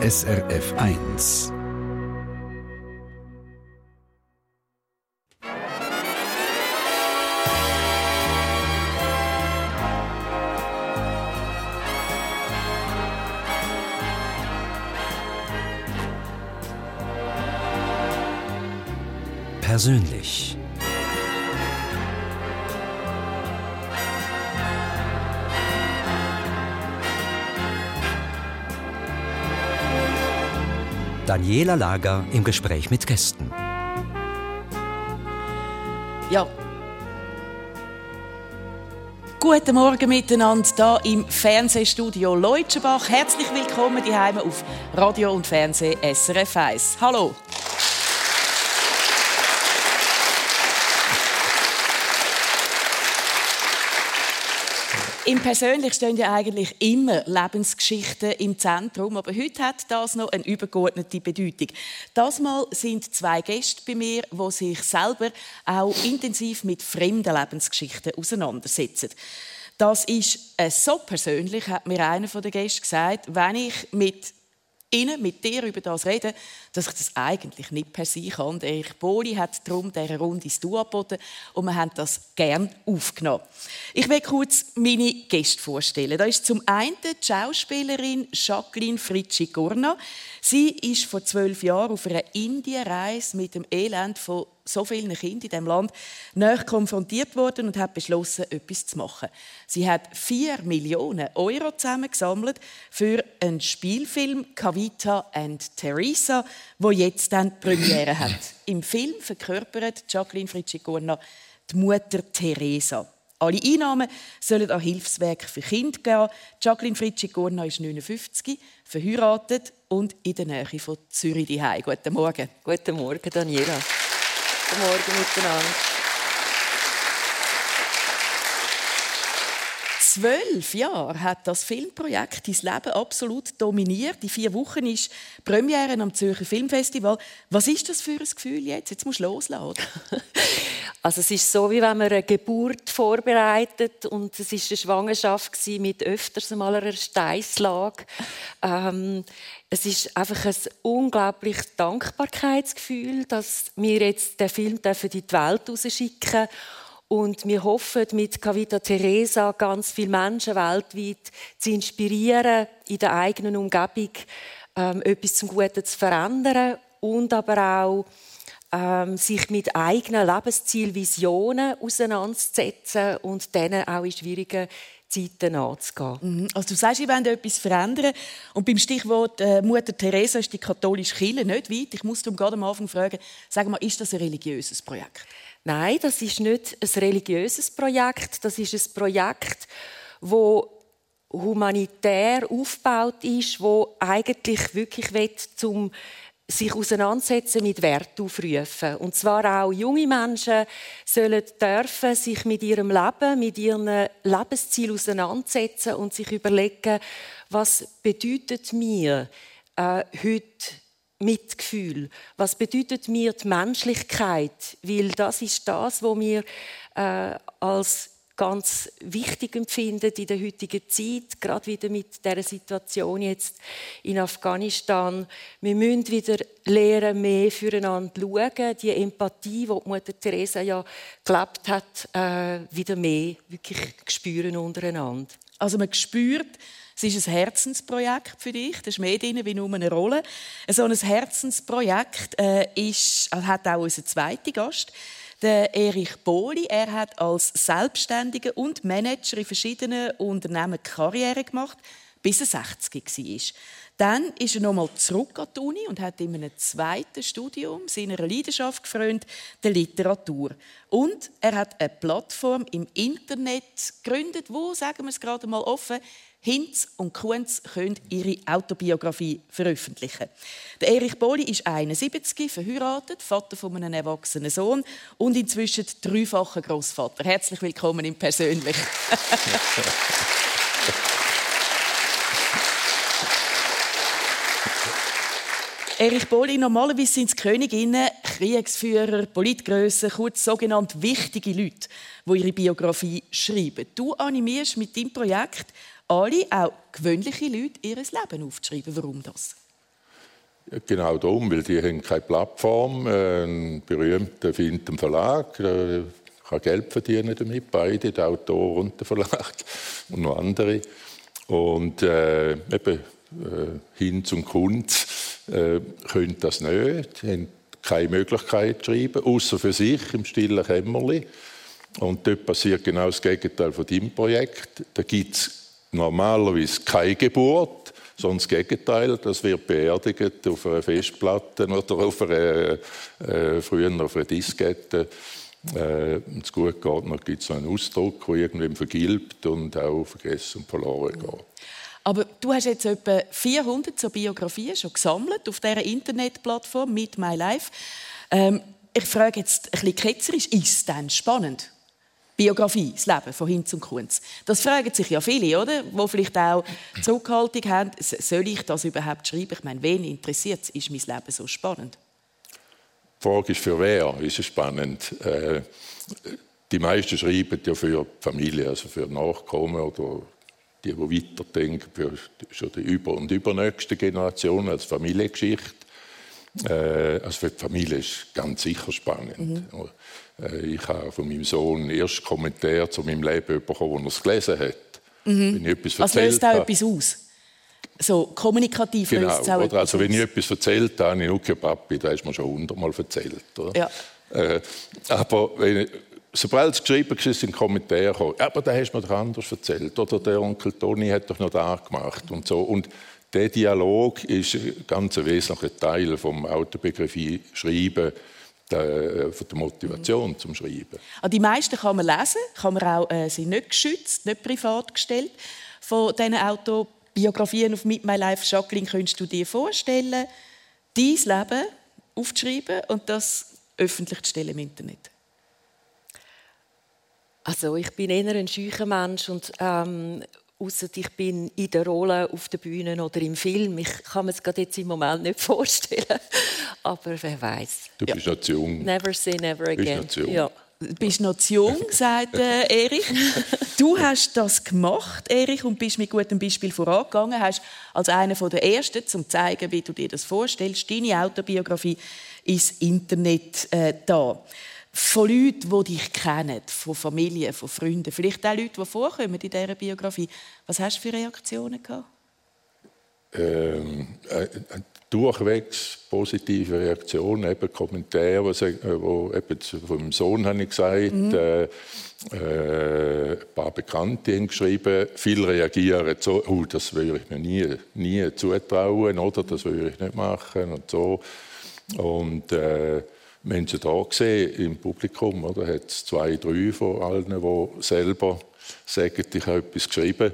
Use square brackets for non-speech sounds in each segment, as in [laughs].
SRF 1. Persönlich. Daniela Lager im Gespräch mit Gästen. Ja. Guten Morgen miteinander hier im Fernsehstudio Leutschenbach. Herzlich willkommen die Heime auf Radio und Fernseh SRF 1. Hallo. Im Persönlich stehen ja eigentlich immer Lebensgeschichten im Zentrum, aber heute hat das noch eine übergeordnete Bedeutung. Das Mal sind zwei Gäste bei mir, die sich selber auch intensiv mit fremden Lebensgeschichten auseinandersetzen. Das ist äh, so persönlich, hat mir einer der Gäste gesagt, wenn ich mit Ihnen, mit dir über das reden, dass ich das eigentlich nicht per se kann. Der Erich Boli hat darum dieser Runde ins Du angeboten und wir haben das gerne aufgenommen. Ich will kurz meine Gäste vorstellen. Da ist zum einen die Schauspielerin Jacqueline Fritschi-Gurna. Sie ist vor zwölf Jahren auf einer Indienreise mit dem Elend von so vielen Kindern in diesem Land näher konfrontiert worden und hat beschlossen, etwas zu machen. Sie hat 4 Millionen Euro zusammengesammelt für einen Spielfilm «Kavita and Teresa», wo jetzt dann die Premiere hat. [laughs] Im Film verkörpert Jacqueline Fritschigorna die Mutter Teresa. Alle Einnahmen sollen an Hilfswerk für Kinder gehen. Jacqueline Fritschigorna ist 59, verheiratet und in der Nähe von Zürich daheim. Guten Morgen. Guten Morgen, Daniela. Guten Morgen miteinander. Zwölf Jahre hat das Filmprojekt dein Leben absolut dominiert. In vier Wochen ist Premiere am Zürcher Filmfestival. Was ist das für ein Gefühl jetzt? Jetzt musst du losladen. [laughs] Also es ist so, wie wenn man eine Geburt vorbereitet und es ist eine Schwangerschaft mit öfters mal einer Steißlage. Ähm, es ist einfach ein unglaubliches Dankbarkeitsgefühl, dass wir jetzt den Film in die Welt rausschicken und wir hoffen, mit Cavita Teresa ganz viele Menschen weltweit zu inspirieren, in der eigenen Umgebung ähm, etwas zum Guten zu verändern und aber auch ähm, sich mit eigenen Lebenszielen, Visionen auseinanderzusetzen und denen auch in schwierigen Zeiten anzugehen. Mhm. Also du sagst, ich wollte etwas verändern. Und beim Stichwort äh, Mutter Teresa ist die katholische Kirche nicht weit. Ich muss darum gerade am Anfang fragen, sag mal, ist das ein religiöses Projekt? Nein, das ist nicht ein religiöses Projekt. Das ist ein Projekt, wo humanitär aufgebaut ist, wo eigentlich wirklich will, zum sich auseinandersetzen mit Wert aufrufen. Und zwar auch junge Menschen sollen dürfen sich mit ihrem Leben, mit ihrem Lebensziel auseinandersetzen und sich überlegen, was bedeutet mir äh, heute Mitgefühl? Was bedeutet mir die Menschlichkeit? Weil das ist das, was wir äh, als ganz wichtig empfinden in der heutigen Zeit, gerade wieder mit der Situation jetzt in Afghanistan. Wir müssen wieder lernen, mehr füreinander schauen, die Empathie, die Mutter Teresa ja gelebt hat, äh, wieder mehr wirklich spüren untereinander. Also man spürt, es ist ein Herzensprojekt für dich. Das ist mehr drin wie nur eine Rolle. So ein Herzensprojekt äh, ist, hat auch unseren zweiten Gast. Der Erich Boli, er hat als Selbstständiger und Manager in verschiedenen Unternehmen Karriere gemacht, bis er 60 war. Dann ist er nochmal zurück an die Uni und hat in einem zweiten Studium seiner Leidenschaft gefrönt, der Literatur. Und er hat eine Plattform im Internet gegründet, wo, sagen wir es gerade mal offen, Hinz und Kunz können ihre Autobiografie veröffentlichen. Der Erich Boli ist 71, verheiratet, Vater von einem erwachsenen Sohn und inzwischen dreifacher Großvater. Herzlich willkommen im Persönlich. [laughs] Erich Boli, normalerweise sind es Königinnen, Kriegsführer, Politgrössen, kurz sogenannte wichtige Leute, die ihre Biografie schreiben. Du animierst mit deinem Projekt alle, auch gewöhnliche Leute, ihr Leben aufzuschreiben. Warum das? Genau darum, weil die haben keine Plattform. Ein berühmter findet einen Verlag, der kann Geld verdienen damit, beide, der Autor und der Verlag [laughs] und noch andere. Und äh, eben äh, hin zum Kunst äh, können das nicht, haben keine Möglichkeit zu schreiben, außer für sich im stillen Kämmerli. Und dort passiert genau das Gegenteil von deinem Projekt. Da gibt normalerweise keine Geburt, sondern das Gegenteil, das wird beerdigt auf einer Festplatte oder auf einer, äh, früher auf einer Diskette. Äh, es gut geht, gibt es einen Ausdruck, der irgendwann vergilbt und auch vergessen und verloren geht. Aber du hast jetzt etwa 400 so Biografien schon gesammelt auf dieser Internetplattform mit My Life. Ähm, ich frage jetzt ein bisschen ketzerisch, ist denn spannend? Biografie, das Leben von Hinz und Kunz. Das fragen sich ja viele, oder? Wo vielleicht auch Zurückhaltung haben. Soll ich das überhaupt schreiben? Ich meine, wen interessiert es? Ist mein Leben so spannend? Die Frage ist, für wer ist es spannend? Äh, die meisten schreiben ja für die Familie, also für Nachkommen oder die, die weiterdenken, für schon die über- und übernächste Generation als Familiengeschichte. Äh, also für die Familie ist es ganz sicher spannend. Mhm. Äh, ich habe von meinem Sohn den ersten Kommentar zu meinem Leben bekommen, als er es gelesen hat. Mhm. Wenn ich etwas also löst auch etwas aus? So kommunikativ genau. löst es auch oder Also wenn ich etwas erzählt habe, ich okay, Papi, das hast du mir schon hundertmal erzählt. Oder? Ja. Äh, aber wenn ich, sobald es geschrieben war, sind Kommentare gekommen. Aber da hast du mir doch anders erzählt. Oder der Onkel Toni hat doch noch da gemacht und so. Und der Dialog ist ein ganz wesentlicher Teil vom Autobiografie Schreiben der, von der Motivation mhm. zum Schreiben. Also die meisten kann man lesen, kann man auch, äh, sind nicht geschützt, nicht privat gestellt. Von diesen Autobiografien auf Meet My Life, Jacqueline, könntest du dir vorstellen, dein Leben aufzuschreiben und das öffentlich zu stellen im Internet? Also ich bin eher ein scheucher Mensch und ähm, Ausser ich bin in der Rolle auf der Bühne oder im Film. Ich kann mir es gerade jetzt im Moment nicht [laughs] vorstellen. Aber wer weiß. Du bist ja. noch zu jung. Never say never again. Bist noch zu Ja. Du bist noch zu jung, [laughs] sagt äh, Erich. Du hast das gemacht, Erich, und bist mit gutem Beispiel vorangegangen. Hast als einer der Ersten, um zu zeigen, wie du dir das vorstellst, deine Autobiografie ins Internet äh, da von Leuten, die dich kennen, von Familie, von Freunden, vielleicht auch Leute, die vorkommen in dieser Biografie. Was hast du für Reaktionen gehabt? Ähm, äh, durchwegs positive Reaktionen, eben Kommentare, wo, wo eben von meinem Sohn habe ich gesagt, mhm. äh, äh, ein paar Bekannte haben geschrieben, viele reagieren so, oh, das würde ich mir nie, nie zutrauen, oder das würde ich nicht machen und so. Und äh, Menschen da gesehen im Publikum. Oder? Da hat es zwei, drei von allen, die selber sagen, ich habe etwas geschrieben.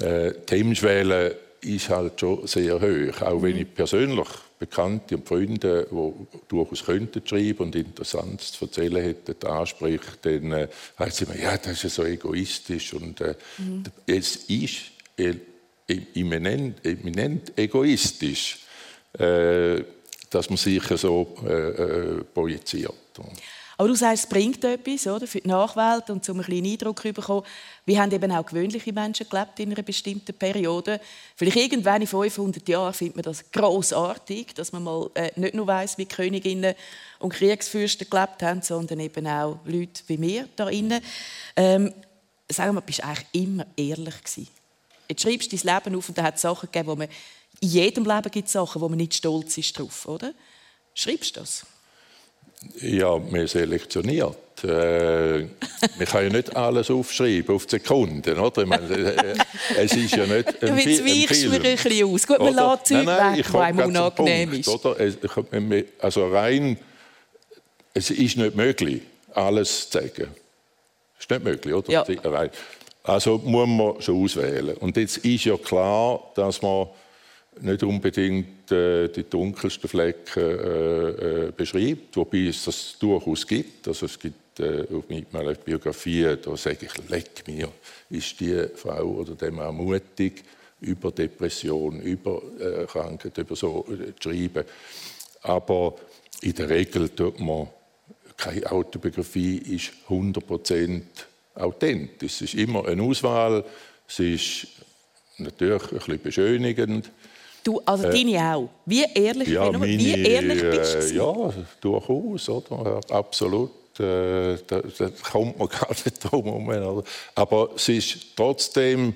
Äh, die Hemmschwelle ist halt schon sehr hoch. Auch wenn ich persönlich Bekannte und Freunde, die durchaus könnten schreiben und Interessantes zu erzählen hätten, anspricht, dann äh, heißt es immer, ja, das ist ja so egoistisch. Und äh, mhm. es ist eminent, eminent egoistisch. Äh, dass man sich so äh, äh, projiziert. Aber du sagst, es bringt etwas oder, für die Nachwelt und um einen kleinen Eindruck zu bekommen. Wie haben eben auch gewöhnliche Menschen gelebt in einer bestimmten Periode? Vielleicht irgendwann in 500 Jahren findet man das großartig, dass man mal äh, nicht nur weiß, wie Königinnen und Kriegsfürsten gelebt haben, sondern eben auch Leute wie wir da innen. Ähm, sagen wir, bist du eigentlich immer ehrlich gewesen. Jetzt schreibst du dein Leben auf und da hat es Sachen gegeben, wo man in jedem Leben gibt es Sachen, wo man nicht stolz ist drauf, oder? Schreibst du das? Ja, man selektioniert. Äh, man kann ja nicht alles aufschreiben auf die Sekunden, oder? Ich meine, äh, es ist ja nicht [laughs] ein, Fi ein Film. mir ein bisschen aus. Gut, man lässt Zeug nein, weg, einem unangenehm ist. Oder? Also rein, es ist nicht möglich, alles zu sagen. Es ist nicht möglich, oder? Ja. Also muss man schon auswählen. Und jetzt ist ja klar, dass man nicht unbedingt äh, die dunkelsten Flecken äh, äh, beschreibt, wobei es das durchaus gibt. Also es gibt äh, auf meiner Biografie, da sage ich, leck mir, ist die Frau oder der Mann mutig, über Depression, über äh, Krankheit, über so äh, zu schreiben. Aber in der Regel tut man keine Autobiografie ist 100% authentisch. Es ist immer eine Auswahl, es ist natürlich ein bisschen beschönigend, Du, also äh, deine auch. Wie ehrlich, ja, meine, wie ehrlich bist du? Äh, ja, durchaus, oder? Absolut. Äh, da, da, kommt man [laughs] gar nicht drum herum. Aber es ist trotzdem,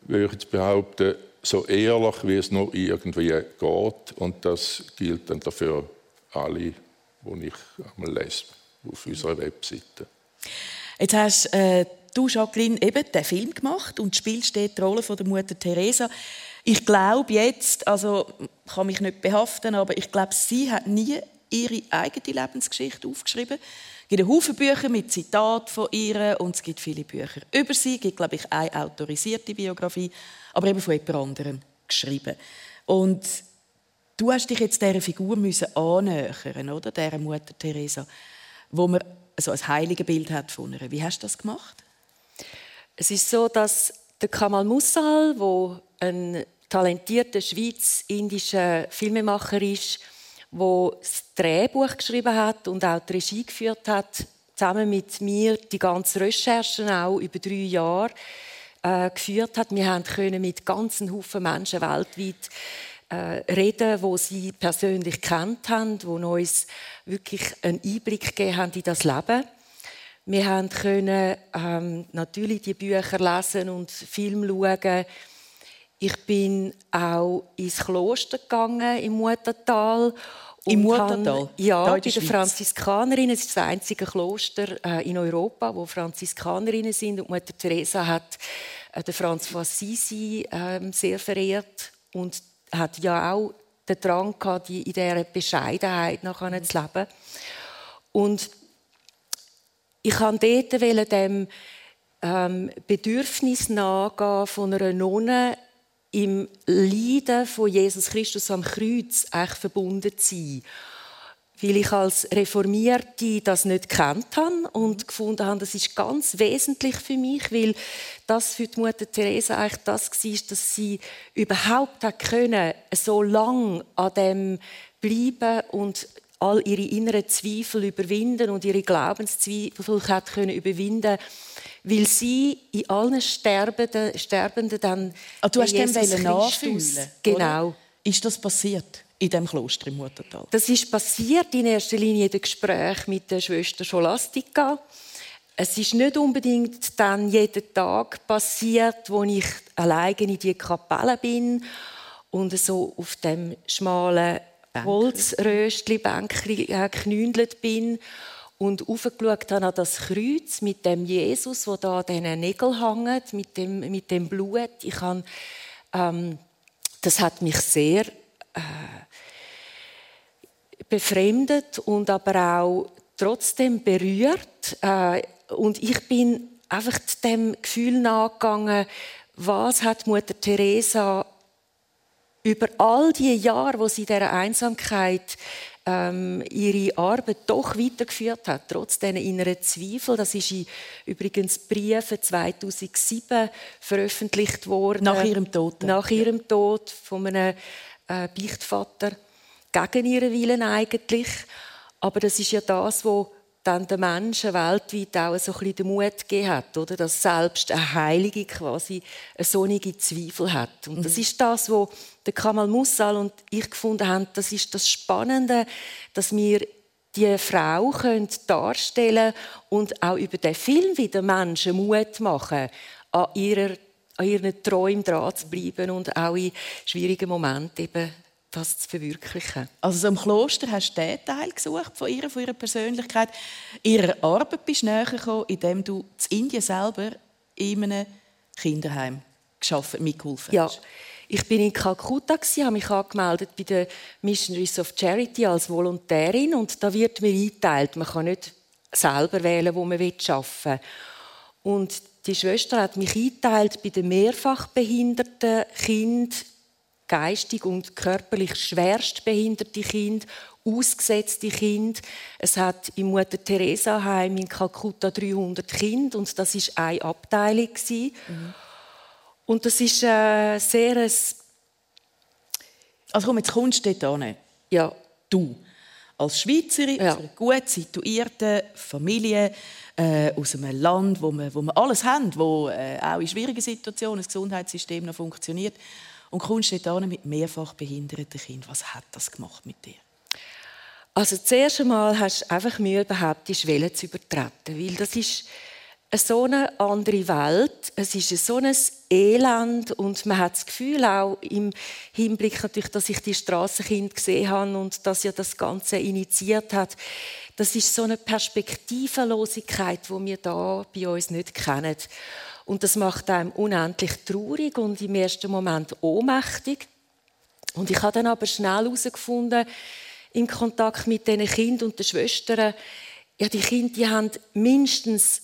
würde ich jetzt behaupten, so ehrlich, wie es nur irgendwie geht. Und das gilt dann dafür alle, die ich einmal lese auf unserer Webseite. Jetzt hast äh, du, Jacqueline, eben den Film gemacht und spielst die Rolle von der Mutter Teresa. Ich glaube jetzt, also ich kann mich nicht behaften, aber ich glaube, sie hat nie ihre eigene Lebensgeschichte aufgeschrieben. Es gibt Haufen Bücher mit Zitaten von ihr und es gibt viele Bücher über sie. Es gibt, glaube ich, eine autorisierte Biografie, aber eben von jemand anderem geschrieben. Und du hast dich jetzt dieser Figur müssen annähern, oder? Dieser Mutter Teresa, wo man so ein Heiligenbild hat von ihr. Wie hast du das gemacht? Es ist so, dass der Kamal Mussal, wo ein talentierter schweiz-indischer Filmemacher ist, der das Drehbuch geschrieben hat und auch die Regie geführt hat, zusammen mit mir die ganze Recherchen auch über drei Jahre äh, geführt hat. Wir können mit ganzen Haufen Menschen weltweit äh, reden, wo sie persönlich kennt haben, wo uns wirklich einen Einblick gegeben haben in das Leben. Wir können ähm, natürlich die Bücher lesen und Film schauen ich bin auch ins Kloster gegangen im Muttertal. Im Muttertal? Ja, bei den Franziskanerinnen. Es ist das einzige Kloster äh, in Europa, wo Franziskanerinnen sind. Und Mutter Teresa hat äh, den Franz von Assisi äh, sehr verehrt und hat ja auch den Drang gehabt, in dieser Bescheidenheit nachher zu leben. Und ich kann dort dem ähm, Bedürfnis nachgehen von einer Nonne im Leiden von Jesus Christus am Kreuz eigentlich verbunden sein. Weil ich als Reformierte das nicht kennt habe und gefunden habe, das ist ganz wesentlich für mich, weil das für die Mutter Teresa eigentlich das war, dass sie überhaupt hat können, so lang an dem bleiben und all ihre inneren Zweifel überwinden und ihre Glaubenszweifel hat können überwinden weil sie in allen Sterbenden, Sterbenden dann ah, du hast Jesus dem nachfühlen genau. Oder? ist das passiert in dem Kloster im Muttertal? Das ist passiert in erster Linie in dem Gespräch mit der Schwester Scholastika es ist nicht unbedingt dann jeden Tag passiert, wo ich alleine in die Kapelle bin und so auf dem schmalen Holzröstli Bänkli geknündelt bin und aufgeschaut habe an das Kreuz mit dem Jesus, wo da an diesen Nägeln hängt, mit dem, mit dem Blut. Ich habe, ähm, das hat mich sehr äh, befremdet und aber auch trotzdem berührt. Äh, und ich bin einfach dem Gefühl nachgegangen, was hat Mutter Teresa über all die Jahre, wo sie der Einsamkeit ähm, ihre Arbeit doch weitergeführt hat, trotz diesen inneren Zweifel. Das ist in übrigens Briefe 2007 veröffentlicht worden. Nach ihrem Tod. Nach ihrem Tod von einem äh, Beichtvater. Gegen ihren Willen eigentlich. Aber das ist ja das, was dann den Menschen weltweit auch so ein bisschen den Mut gegeben hat, oder? dass selbst eine Heilige quasi eine sonnige Zweifel hat. Und das mhm. ist das, was der Kamal Mussal und ich gefunden haben, das ist das Spannende, dass wir die Frau können darstellen und auch über den Film wieder Menschen Mut machen, an, ihrer, an ihren Träumen dran zu bleiben und auch in schwierigen Momenten eben das zu verwirklichen. Also so im Kloster hast du den Teil gesucht von ihrer, von ihrer Persönlichkeit. Ihrer Arbeit bist du näher gekommen, indem du in Indien selber in einem Kinderheim geschafft, mitgeholfen hast. Ja. Ich bin in Kalkutta, habe mich angemeldet bei den Missionaries of Charity als Volontärin und da wird mir eingeteilt, man kann nicht selber wählen, wo man arbeiten will. Und die Schwester hat mich eingeteilt bei den mehrfach behinderten Kindern geistig und körperlich schwerst behinderte Kinder, ausgesetzte Kinder. Es hat im Mutter Teresa Heim in Kalkutta 300 Kinder und das ist eine Abteilung mhm. Und das ist äh, sehr ein also komm, jetzt kommst du dort hin. Ja. Du als Schweizerin ja. aus einer gut situierten Familie äh, aus einem Land, wo wir, wo wir alles haben, wo äh, auch in schwierigen Situationen das Gesundheitssystem noch funktioniert und kommst dort mit mehrfach behinderten Kindern. Was hat das gemacht mit dir? Also zuerst einmal hast du einfach Mühe behauptet, die Schwelle zu übertreten, weil das ist so eine andere Welt. Es ist so ein Elend und man hat das Gefühl auch im Hinblick natürlich, dass ich die Straßenkind gesehen habe und dass ja das Ganze initiiert hat. Das ist so eine Perspektivenlosigkeit, wo wir da bei uns nicht kennen. Und das macht einem unendlich traurig und im ersten Moment ohnmächtig. Und ich habe dann aber schnell herausgefunden, im Kontakt mit diesen Kindern und den Schwestern, ja, die Kinder die haben mindestens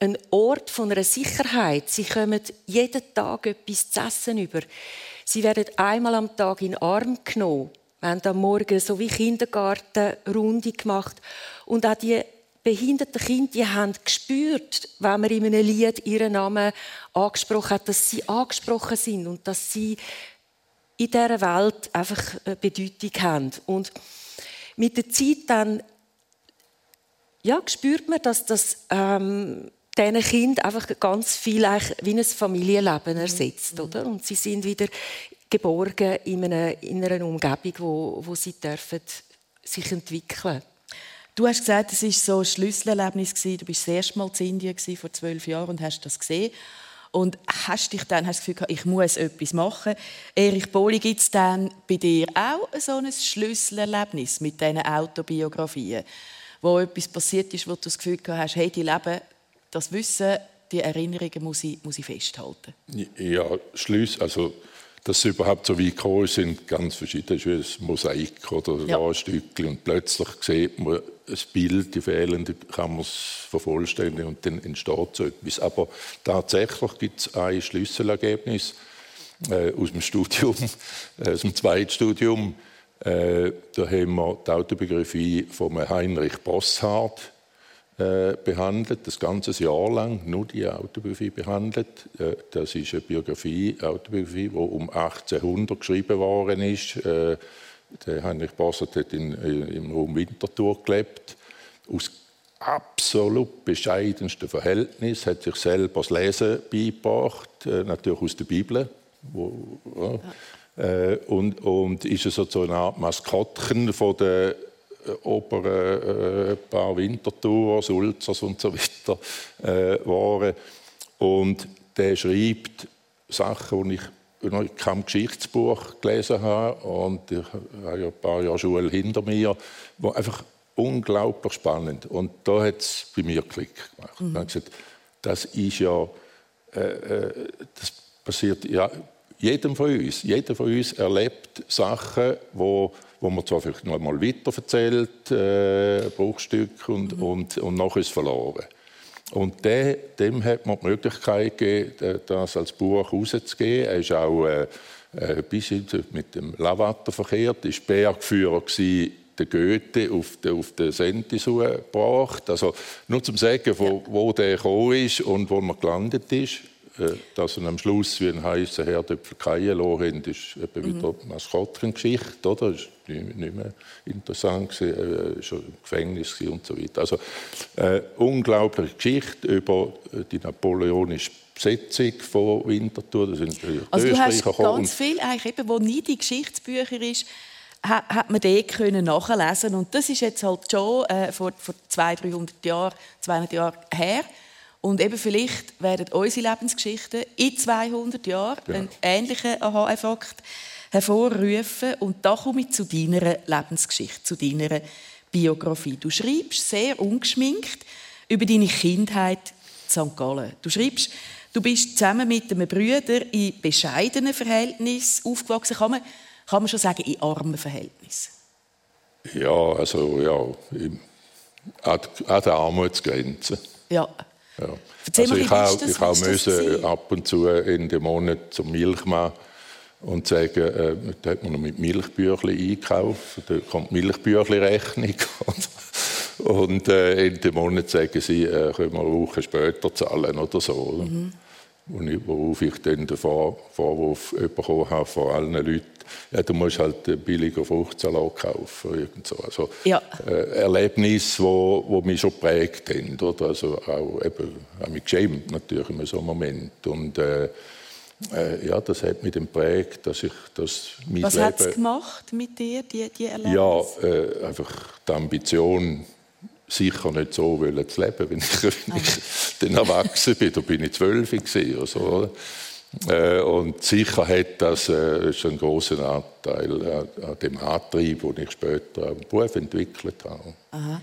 ein Ort von einer Sicherheit. Sie kommen jeden Tag etwas zu essen über. Sie werden einmal am Tag in den Arm genommen. Wir haben am Morgen so wie Kindergartenrunde gemacht. Und auch die behinderten Kinder die haben gespürt, wenn man in einem Lied ihren Namen angesprochen hat, dass sie angesprochen sind und dass sie in dieser Welt einfach eine Bedeutung haben. Und mit der Zeit dann ja, spürt man, dass das ähm, diesen Kind einfach ganz viel wie ein Familienleben mhm. ersetzt. Mhm. Oder? Und sie sind wieder geborgen in einer, in einer Umgebung, wo, wo sie dürfen sich entwickeln Du hast gesagt, es war so ein Schlüsselerlebnis. Du bist das erste Mal in Indien vor zwölf Jahren und hast das gesehen. Und hast dich dann hast das Gefühl ich muss etwas machen. Erich Boli, gibt es dann bei dir auch so ein Schlüsselerlebnis mit diesen Autobiografien, wo etwas passiert ist, wo du das Gefühl hast, hey, die leben das Wissen, die Erinnerungen muss ich, muss ich festhalten. Ja, Schluss, also dass sie überhaupt so weit gekommen sind, ganz verschieden. Das ist ein Mosaik oder ja. ein Stückchen und plötzlich sieht man ein Bild, die fehlende, kann man es vervollständigen und dann entsteht so etwas. Aber tatsächlich gibt es ein Schlüsselergebnis äh, aus dem Studium, äh, [laughs] aus dem Zweitstudium. Äh, da haben wir die Autobiografie von Heinrich Bosshardt äh, behandelt, das ganze Jahr lang nur die Autobiografie behandelt. Äh, das ist eine Biografie, Autobiografie, die um 1800 geschrieben worden ist. Äh, der Heinrich Bossert hat in, im Raum Winterthur gelebt. Aus absolut bescheidensten Verhältnis, hat sich selber das Lesen beigebracht, natürlich aus der Bibel. Wo, ja. und, und ist so eine Art Maskottchen von der oberen äh, paar Winterthur, Sulzers und so weiter äh, waren. Und der schreibt Sachen, die ich noch kein Geschichtsbuch gelesen habe und ich habe ja ein paar Jahre Schule hinter mir, wo einfach unglaublich spannend. Und da hat es bei mir Klick gemacht. Mhm. Ich habe gesagt, das ist ja, äh, äh, das passiert ja jedem von uns. Jeder von uns erlebt Sachen, wo wo man zwar vielleicht noch mal weiter erzählt, äh, Bruchstück und, mhm. und, und nachher ist verloren. Und de, dem hat man die Möglichkeit gegeben, das als Buch rauszugeben. Er ist auch äh, äh bis mit dem Lavater verkehrt, ist Bergführer gewesen, der Goethe auf den, auf den Sentis gebracht. Also nur zum sagen, wo, wo der gekommen ist und wo man gelandet ist. Äh, dass er am Schluss wie ein heißer Herdöpfel keinen haben, ist eben mhm. wieder eine Maskottchengeschichte, oder? Das war nicht, mehr interessant, er war äh, schon im Gefängnis und so weiter. Also äh, unglaubliche Geschichte über äh, die napoleonische Besetzung von Winterthur. Das sind also du hast ganz viel, eigentlich eben, wo nie die Geschichtsbücher ist, hat man dort können nachlesen und das ist jetzt halt schon äh, vor, vor 200, 300 Jahren, 200 Jahren her. Und eben vielleicht werden unsere Lebensgeschichten in 200 Jahren ja. einen ähnlichen Aha-Effekt hervorrufen. Und da komme ich zu deiner Lebensgeschichte, zu deiner Biografie. Du schreibst sehr ungeschminkt über deine Kindheit in St. Gallen. Du schreibst, du bist zusammen mit einem Brüder in bescheidenen Verhältnissen aufgewachsen. Kann man, kann man schon sagen, in armen Verhältnissen? Ja, also ja, an der Armutsgrenze. Ja. Ja. also ich habe ich auch müssen ab und zu in den Monat zum Milchmann und sagen, äh, da hat man noch mit Milchbüchli einkauft, da kommt Milchbüchli-Rechnung. [laughs] und äh, in dem Monat sagen sie, äh, können wir eine Woche später zahlen oder so. Mhm. Worauf ich dann den Vorwurf bekommen habe von allen Leuten, ja, du musst halt billiger Fruchtsalat kaufen. Irgend so. Also, ja. äh, Erlebnisse, wo, wo mich schon prägt haben. Oder? Also auch eben, habe mich geschämt natürlich in so einem Moment. Und, äh, äh, ja, das hat mich dann prägt, dass ich das mein Was hat es gemacht mit dir, die, die Erlebnisse? Ja, äh, einfach die Ambition, sicher nicht so wollen zu leben, wenn ich, [laughs] wenn ich dann erwachsen bin. Da bin ich zwölf oder so. Äh, und sicher hat das äh, ist ein großer Anteil an, an, dem Antrieb, den ich später im Beruf entwickelt habe. Aha.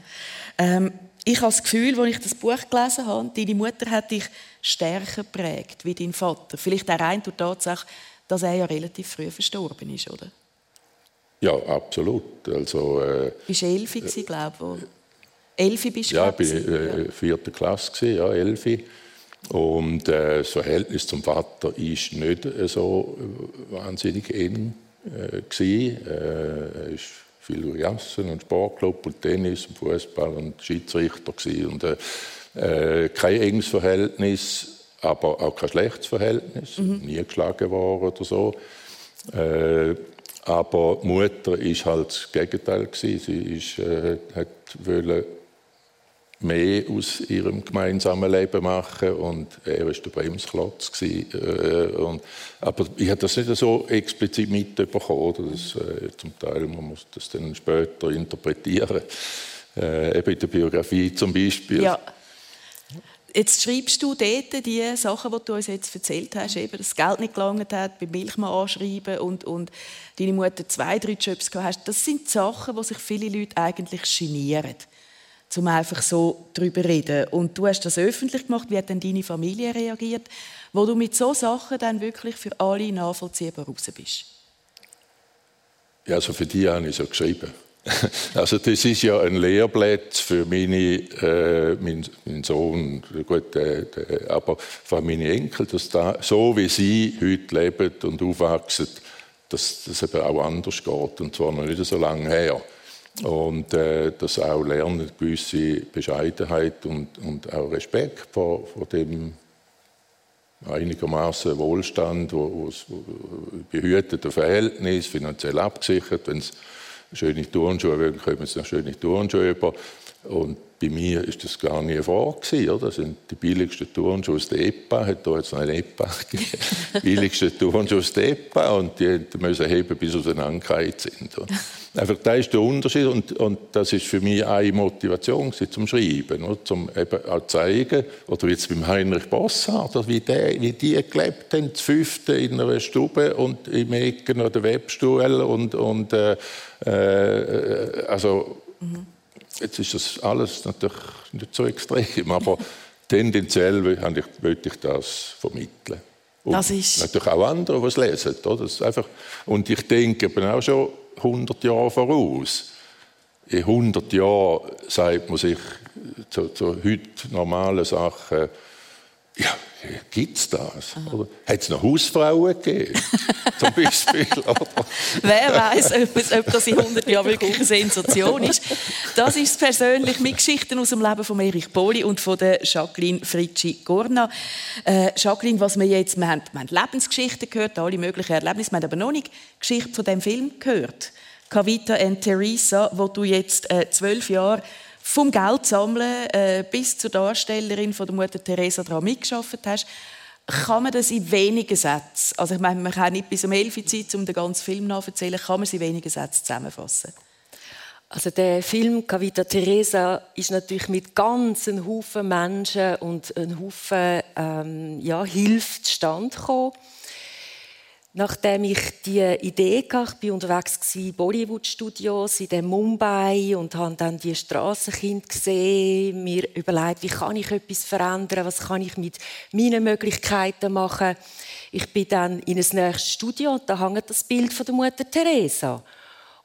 Ähm, ich habe das Gefühl, als ich das Buch gelesen habe, deine Mutter hat dich stärker geprägt wie dein Vater. Vielleicht auch rein durch die Tatsache, dass er ja relativ früh verstorben ist, oder? Ja, absolut. Also, äh, bist du elf, äh, glaube ich? Elfi bist du? Ja, ich war äh, vierte Klasse, ja, elfi. Und äh, das Verhältnis zum Vater war nicht so wahnsinnig eng. Äh, gewesen. äh, er ist viel gegessen und Sportclub und Tennis und Fußball und Schiedsrichter gewesen. und äh, kein enges Verhältnis, aber auch kein schlechtes Verhältnis, mhm. nie geschlagen worden oder so. Äh, aber die Mutter ist halt das Gegenteil gewesen. Sie ist, äh, hat wollen mehr aus ihrem gemeinsamen Leben machen und er war der Bremsklotz. Äh, und, aber ich habe das nicht so explizit mitbekommen. Das, äh, zum Teil man muss das dann später interpretieren, äh, eben in der Biografie zum Beispiel. Ja. Jetzt schreibst du dort die Sachen, die du uns jetzt erzählt hast, eben, dass das Geld nicht gelangt hat, beim Milchmann anschreiben und, und deine Mutter zwei, drei Jobs gehabt hast. Das sind Sachen, die sich viele Leute eigentlich genieren um einfach so darüber zu reden. Und du hast das öffentlich gemacht. Wie hat denn deine Familie reagiert, wo du mit so Sachen dann wirklich für alle nachvollziehbar raus bist? Ja, also für die habe ich so geschrieben. [laughs] Also das ist ja ein Lehrblatt für meine, äh, mein, mein Sohn, gut, äh, aber für meine Enkel, dass da, so wie sie heute leben und aufwachsen, dass das eben auch anders geht und zwar noch nicht so lange her und äh, dass auch lernen gewisse Bescheidenheit und, und auch Respekt vor, vor dem einigermaßen Wohlstand, wo, wo, behütete Verhältnis, finanziell abgesichert. Wenn es schöne Turnschuhe wollen, kommen sie noch schöne Turnschuhe über. Und bei mir ist das gar nie vor gewesen, Das sind die billigsten Turnschuhe aus der EPA, hat da jetzt noch eine EPA [laughs] gegeben. billigsten Turnschuhe aus der EPA und die müssen heben, bis sie auseinandergefallen sind. Einfach, das ist der Unterschied und, und das ist für mich eine Motivation zum Schreiben, oder? zum eben auch zeigen, oder jetzt beim Heinrich Bosshardt, wie, der, wie die gelebt haben, zu fünfte in einer Stube und im Ecken oder Webstuhl und, und äh, äh, also mhm. jetzt ist das alles natürlich nicht so extrem, aber [laughs] tendenziell möchte ich das vermitteln. Und das ist natürlich auch andere, die es lesen. Oder? Das einfach, und ich denke eben auch schon 100 Jahre voraus. In 100 Jahren sagt man sich zu, zu heute normalen Sachen, ja, gibt es das? Oder hat es noch Hausfrauen gegeben? [laughs] Zum Beispiel. Wer weiß, ob, ob, das in 100 Jahren wirklich eine Sensation ist. Das ist persönlich mit Geschichten aus dem Leben von Erich Boli und von der Jacqueline Fritschi-Gorna. Äh, Jacqueline, was wir jetzt, wir haben, wir haben Lebensgeschichten gehört, alle möglichen Erlebnisse, wir haben aber noch nicht Geschichte von dem Film gehört. Cavita and Teresa, wo du jetzt äh, zwölf Jahre vom Geld sammeln äh, bis zur Darstellerin von der Mutter Teresa daran mitgearbeitet hast, kann man das in wenigen Sätzen, also ich meine, man kann nicht bis um 11 Uhr Zeit, um den ganzen Film nachzuzählen, kann man es in wenigen Sätzen zusammenfassen? Also der Film Cavita Teresa ist natürlich mit ganzen Haufen Menschen und einem Haufen ähm, ja, Hilfe zustande gekommen. Nachdem ich die Idee hatte, ich war unterwegs in Bollywood-Studios in Mumbai und habe dann die Strassenkinder gesehen, mir überlegt, wie kann ich etwas verändern, was kann ich mit meinen Möglichkeiten machen. Ich bin dann in ein nächstes Studio und da hängt das Bild von der Mutter Teresa.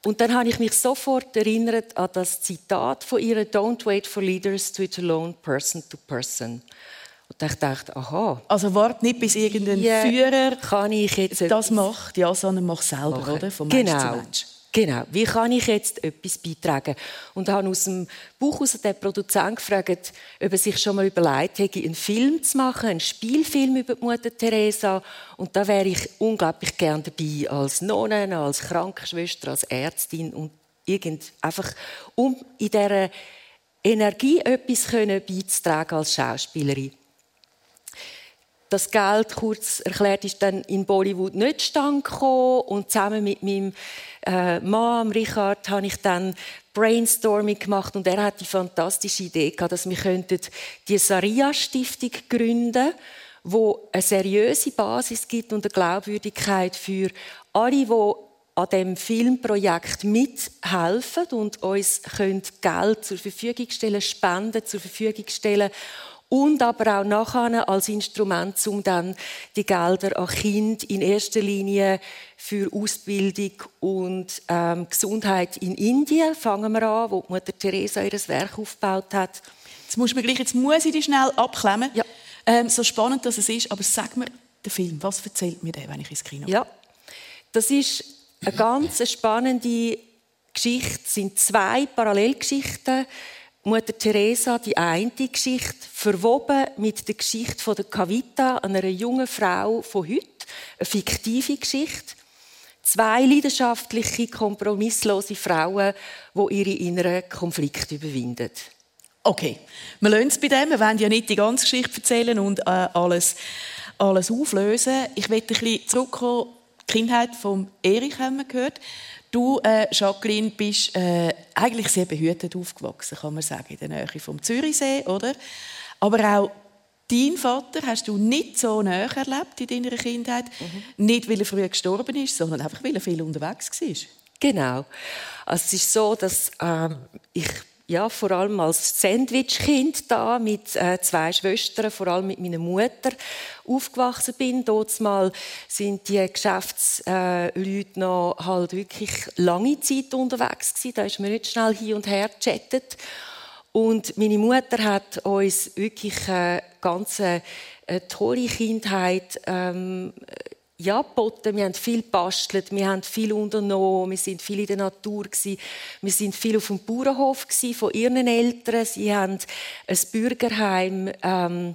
Und dann habe ich mich sofort erinnert an das Zitat von ihr: "Don't wait for leaders to it alone, person to person." Und ich dachte, aha. Also warte nicht, bis irgendein Führer kann ich jetzt das macht, ja, sondern mach selber, machen. oder? Von Mensch genau. zu Mensch. Genau. Wie kann ich jetzt etwas beitragen? Und habe aus dem Buch aus den Produzent gefragt, ob er sich schon mal überlegt hätte, einen Film zu machen, einen Spielfilm über die Mutter Teresa. Und da wäre ich unglaublich gern dabei, als Nonne, als Krankenschwester, als Ärztin und irgend einfach, um in dieser Energie etwas beizutragen als Schauspielerin. Das Geld, kurz erklärt, ist dann in Bollywood nicht stand und zusammen mit meinem äh, Mann, Richard, habe ich dann Brainstorming gemacht. Und er hat die fantastische Idee gehabt, dass wir die Saria Stiftung gründen, wo eine seriöse Basis gibt und eine Glaubwürdigkeit für alle, die an dem Filmprojekt mithelfen und uns Geld zur Verfügung stellen, Spenden zur Verfügung stellen und aber auch nachher als Instrument, um dann die Gelder an Kind in erster Linie für Ausbildung und ähm, Gesundheit in Indien fangen wir an, wo Mutter Teresa ihr Werk aufgebaut hat. Jetzt muss man gleich, jetzt muss ich die schnell abklemmen. Ja. Ähm, so spannend, dass es ist, aber sag mir den Film, was erzählt mir der, wenn ich ins Kino gehe? Ja, das ist eine ganz spannende Geschichte. Es sind zwei Parallelgeschichten Mutter Teresa die eine Geschichte, verwoben mit der Geschichte der Kavita, einer jungen Frau von heute, eine fiktive Geschichte. Zwei leidenschaftliche, kompromisslose Frauen, die ihre inneren Konflikte überwinden. Okay, wir lassen es bei dem. Wir wollen ja nicht die ganze Geschichte erzählen und äh, alles, alles auflösen. Ich möchte ein bisschen zurückkommen. Die Kindheit von Erich haben wir gehört. Du, äh, Jacqueline, bist äh, eigentlich sehr behütet aufgewachsen, kann man sagen, in der Nähe vom Zürichsee, oder? Aber auch dein Vater hast du nicht so näher erlebt in deiner Kindheit. Mhm. Nicht, weil er früh gestorben ist, sondern einfach, weil er viel unterwegs war. Genau. Also es ist so, dass ähm, ich ja, vor allem als Sandwich-Kind da mit äh, zwei Schwestern, vor allem mit meiner Mutter aufgewachsen bin. Dort mal sind die Geschäftsleute äh, noch halt wirklich lange Zeit unterwegs gewesen. Da ist man nicht schnell hin und her gechattet. Und meine Mutter hat uns wirklich eine ganz äh, tolle Kindheit ähm, ja, geboten. Wir haben viel gebastelt, wir haben viel unternommen, wir sind viel in der Natur gewesen. Wir sind viel auf dem Bauernhof gewesen, von ihren Eltern. Sie haben ein Bürgerheim ähm,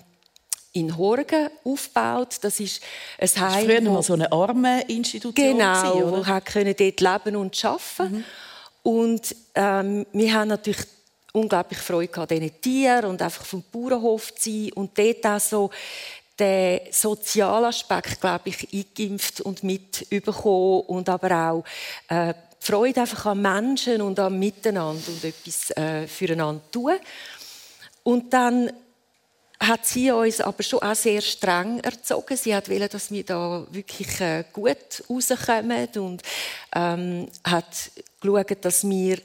in Horgen aufgebaut. Das ist ein das Heim. früher mal so eine arme Institution genau, gewesen, oder? wo können dort leben und arbeiten. Mhm. Und ähm, wir haben natürlich unglaublich Freude an diesen Tieren und einfach vom Bauernhof zu sein und dort auch so den sozialen Aspekt, glaube ich, eingeimpft und mitbekommen und aber auch äh, die Freude einfach an Menschen und am Miteinander und etwas äh, füreinander tun. Und dann hat sie uns aber schon auch sehr streng erzogen. Sie hat wollen, dass wir da wirklich äh, gut rauskommen und ähm, hat geschaut, dass wir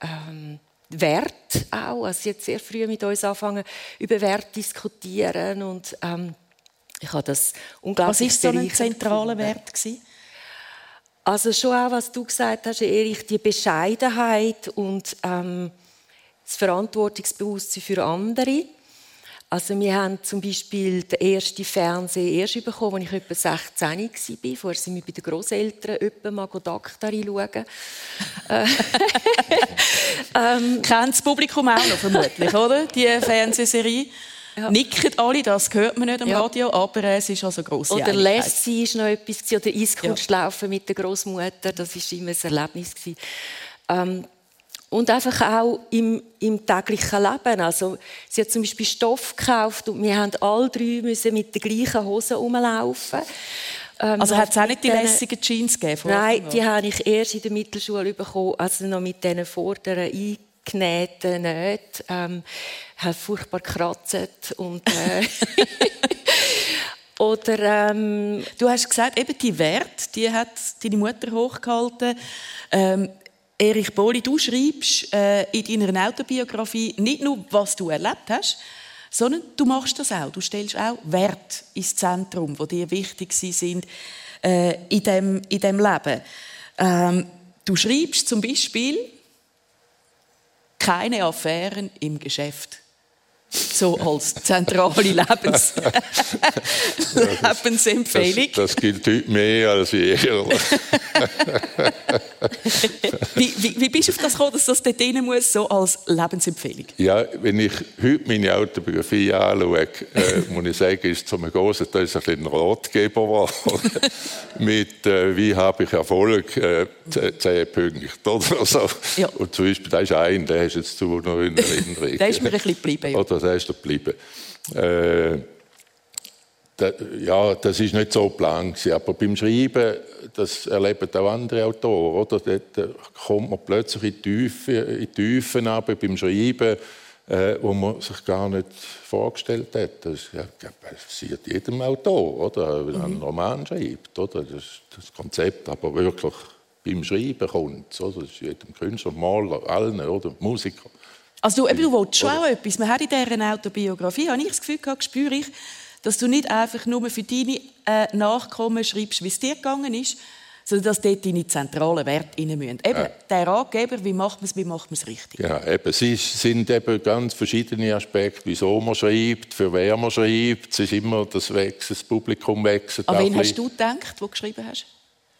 ähm, Wert auch. Also sie hat sehr früh mit uns angefangen, über Wert diskutieren und ähm, ich habe das unglaublich Was ist so ein zentraler Wert gewesen? Also schon auch, was du gesagt hast, Erich, die Bescheidenheit und ähm, das Verantwortungsbewusstsein für andere. Also wir haben zum Beispiel den ersten Fernseher erst bekommen, als ich etwa 16 war. Vorher sind wir bei den Großeltern etwa mal Doktor schauen. Äh, [laughs] ähm, Kennt das Publikum auch noch vermutlich, oder? Die Fernsehserie. Ja. Nicken alle, das hört man nicht am ja. Radio, aber es ist also grosse Oder Lassie war noch etwas, oder Eiskunstlaufen ja. mit der Großmutter, das war immer ein Erlebnis. Ähm, und einfach auch im, im täglichen Leben. Also, sie hat zum Beispiel Stoff gekauft und wir haben alle drei müssen mit den gleichen Hosen rumlaufen. Ähm, also hat es auch nicht die lässigen Jeans gegeben? Nein, die habe ich erst in der Mittelschule bekommen, also noch mit diesen vorderen eingenähten Nähten. Ähm, hat furchtbar gekratzt und... Äh, [laughs] Oder ähm, du hast gesagt, eben die Wert, die hat deine Mutter hochgehalten. Ähm, Erich Boli, du schreibst äh, in deiner Autobiografie nicht nur, was du erlebt hast, sondern du machst das auch. Du stellst auch Wert ins Zentrum, wo dir wichtig sind äh, in dem in dem Leben. Ähm, du schreibst zum Beispiel keine Affären im Geschäft so als zentrale Lebens [laughs] Lebensempfehlung. Das, das, gilt heute mehr als je. wie, wie, wie, bist du auf das gekommen, dass das dort rein muss, so als Lebensempfehlung? Ja, wenn ich heute meine Autobiografie anschaue, äh, muss ich sagen, ist zum großen Teil ein, ein Ratgeber geworden. [laughs] mit äh, wie habe ich Erfolg, äh, zehn Punkte oder so. Ja. Und zum Beispiel, da ist ein, der ist jetzt zu noch in Erinnerung. der ist mir ein bisschen geblieben. Ja. Oder der ist da geblieben. Äh, da, ja, das ist nicht so geplant aber beim Schreiben, das erleben auch andere Autoren, oder? Dort kommt man plötzlich in die Tiefe, in die Tiefen runter, beim Schreiben, äh, wo man sich gar nicht vorgestellt hat. Das, ja, passiert jedem Autor, oder? Wenn er einen mhm. Roman schreibt, oder? Das, das Konzept, aber wirklich beim Schreiben kommt oder? Das ist jedem Künstler, Maler, allen, oder? Musiker. Also du, eben, du willst schon auch etwas. Man hat in dieser Autobiografie, habe ich das Gefühl gehabt, spüre ich, dass du nicht einfach nur für deine äh, Nachkommen schreibst, wie es dir gegangen ist, sondern dass dort deine zentralen Werte rein müssen. Eben, ja. der Ratgeber, wie macht man es, wie macht man es richtig? Ja, eben, es sind eben ganz verschiedene Aspekte, wieso man schreibt, für wer man schreibt. Es ist immer das, wächst, das Publikum wächst. An wen hast du gedacht, wo du geschrieben hast?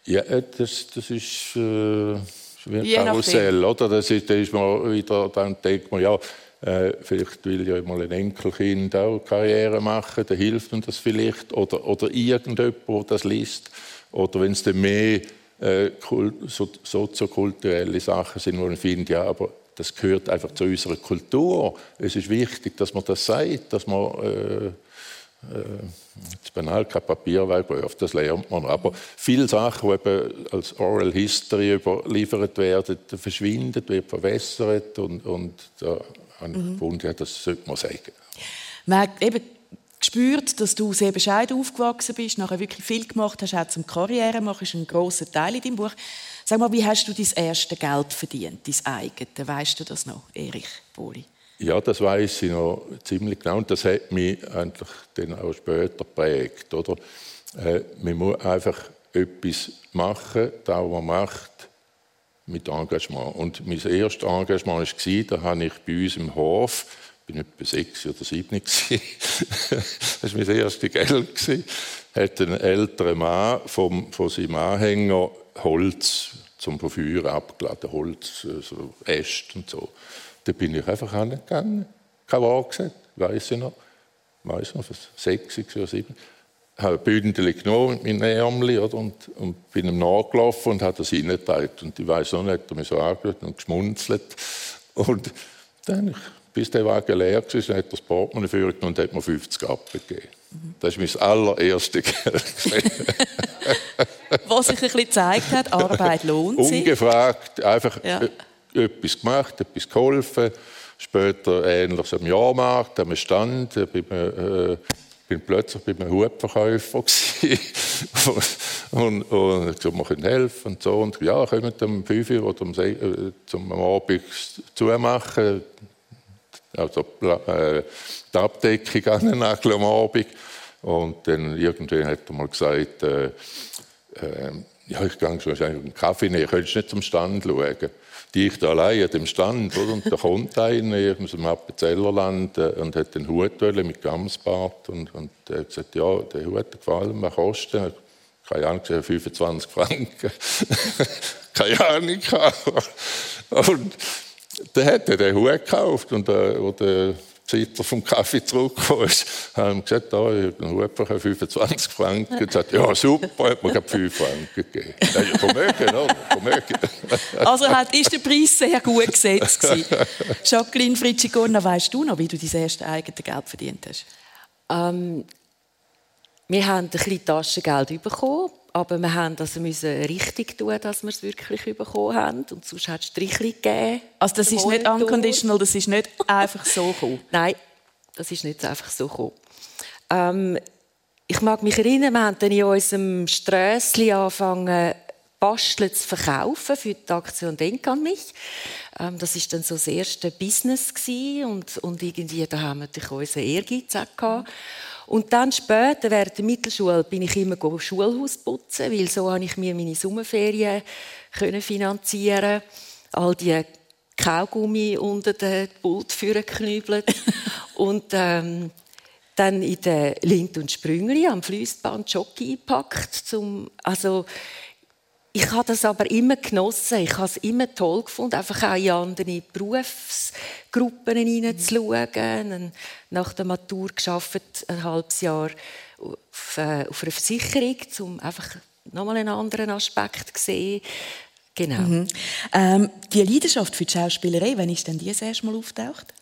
Ja, äh, das, das ist... Äh Karussell, oder? Das ist, da ist man wieder, dann denkt man, ja, äh, vielleicht will ja mal ein Enkelkind auch Karriere machen, dann hilft ihm das vielleicht. Oder, oder irgendjemand, der das liest. Oder wenn es dann mehr äh, so, soziokulturelle Sachen sind, wo man findet, ja, aber das gehört einfach zu unserer Kultur. Es ist wichtig, dass man das sagt, dass man äh, äh, banal kein Papierweihprüf, das lernt man. Aber viele Sachen, die eben als Oral History überliefert werden, verschwinden, werden verwässert und, und da habe ich mhm. gefunden, ja, das sollte man sagen. Man eben gespürt, dass du sehr bescheiden aufgewachsen bist, nachher wirklich viel gemacht hast, auch zum Karriere machen, ist ein grosser Teil in deinem Buch. Sag mal, wie hast du dein erste Geld verdient, dein eigenes? Weißt du das noch, Erich Boli? Ja, das weiß ich noch ziemlich genau und das hat mich eigentlich dann auch später geprägt. Oder? Äh, man muss einfach etwas machen, das man macht, mit Engagement. Und mein erstes Engagement war, da habe ich bei uns im Hof, ich war etwa sechs oder sieben, [laughs] das war mein erstes Geld, hat ein älterer Mann vom, von seinem Anhänger Holz zum Verführen abgeladen, Holz, äh, so Äste und so. Da bin ich einfach angegangen, kein Wort gesagt, weiss ich noch, weiss noch, sechs oder sieben habe ein Bündel genommen mit meinen Ärmel oder, und, und bin ihm nachgelaufen und habe das reingeteilt. Und ich weiß noch nicht, er mich so angeschaut und geschmunzelt. Und dann, bis der Wagen leer war, hat er das Portemonnaie genommen und hat mir 50 abgegeben. Das ist mein allererste [laughs] Geld. Was sich ein bisschen gezeigt hat, Arbeit lohnt sich. Ungefragt, einfach ja. Etwas gemacht, etwas geholfen. Später ähnliches am Jahrmarkt, am Stand, bei einem, äh, bin plötzlich bei einem Hutverkäufer [laughs] und, und ich gesagt, wir können helfen und so. Und ja, kommen am 5 Uhr oder um 6, äh, zum Abend zumachen. Also äh, die Abdeckung [laughs] annageln am Abend. Und dann irgendwann hat er mal gesagt, äh, äh, ja, ich gehe schon einen Kaffee nehmen, könntest nicht zum Stand schauen? Die ich da allein an dem Stand, oder? Und da kommt einer aus dem Appenzellerland äh, und hat den Hut mit Gamsbart und, und er hat gesagt, ja, der Hut gefallen, was kostet? Keine Ahnung, 25 Franken. [laughs] Keine Ahnung. und dann hat er den Hut gekauft und äh, Besitzer vom Kaffee zurückgekommen ist, haben gesagt, da, ich habe einen Hut 25 Franken. Er gesagt, ja super, hat mir 5 Franken gegeben. Ja, Vermögen, oder? Vermögen. Also hat, ist der Preis sehr gut gesetzt gewesen. [laughs] Jacqueline Fritschigorna, weißt du noch, wie du dein erstes eigenes Geld verdient hast? Ähm, wir haben ein bisschen Taschengeld bekommen aber wir haben also müssen richtig tun, dass wir es wirklich bekommen haben. Und sonst hat es Strichli gegeben. Also das ist nicht unconditional, das ist nicht einfach so gekommen? [laughs] Nein, das ist nicht einfach so gekommen. Ähm, ich mag mich erinnern, wir haben dann in unserem Strössli angefangen, Basteln zu verkaufen für die Aktion «Denk an mich». Ähm, das war dann so das erste Business gewesen und, und irgendwie, da haben wir natürlich unseren Ehrgeiz auch gehabt. Und dann später, während der Mittelschule, bin ich immer Schulhaus putzen, weil so habe ich mir meine Sommerferien können finanzieren. All die Kaugummi unter den Pult geknübelt. [laughs] und ähm, dann in den Lind und Sprüngli am Fließband Jockey eingepackt. Zum, also ich habe das aber immer genossen. Ich habe es immer toll gefunden, einfach auch in andere Berufsgruppen hineinzuschauen. Nach der Matur geschafft ein halbes Jahr auf, äh, auf einer Versicherung, um einfach nochmal einen anderen Aspekt zu sehen. Genau. Mhm. Ähm, die Leidenschaft für die Schauspielerei, wann ist denn die das erste Mal auftaucht?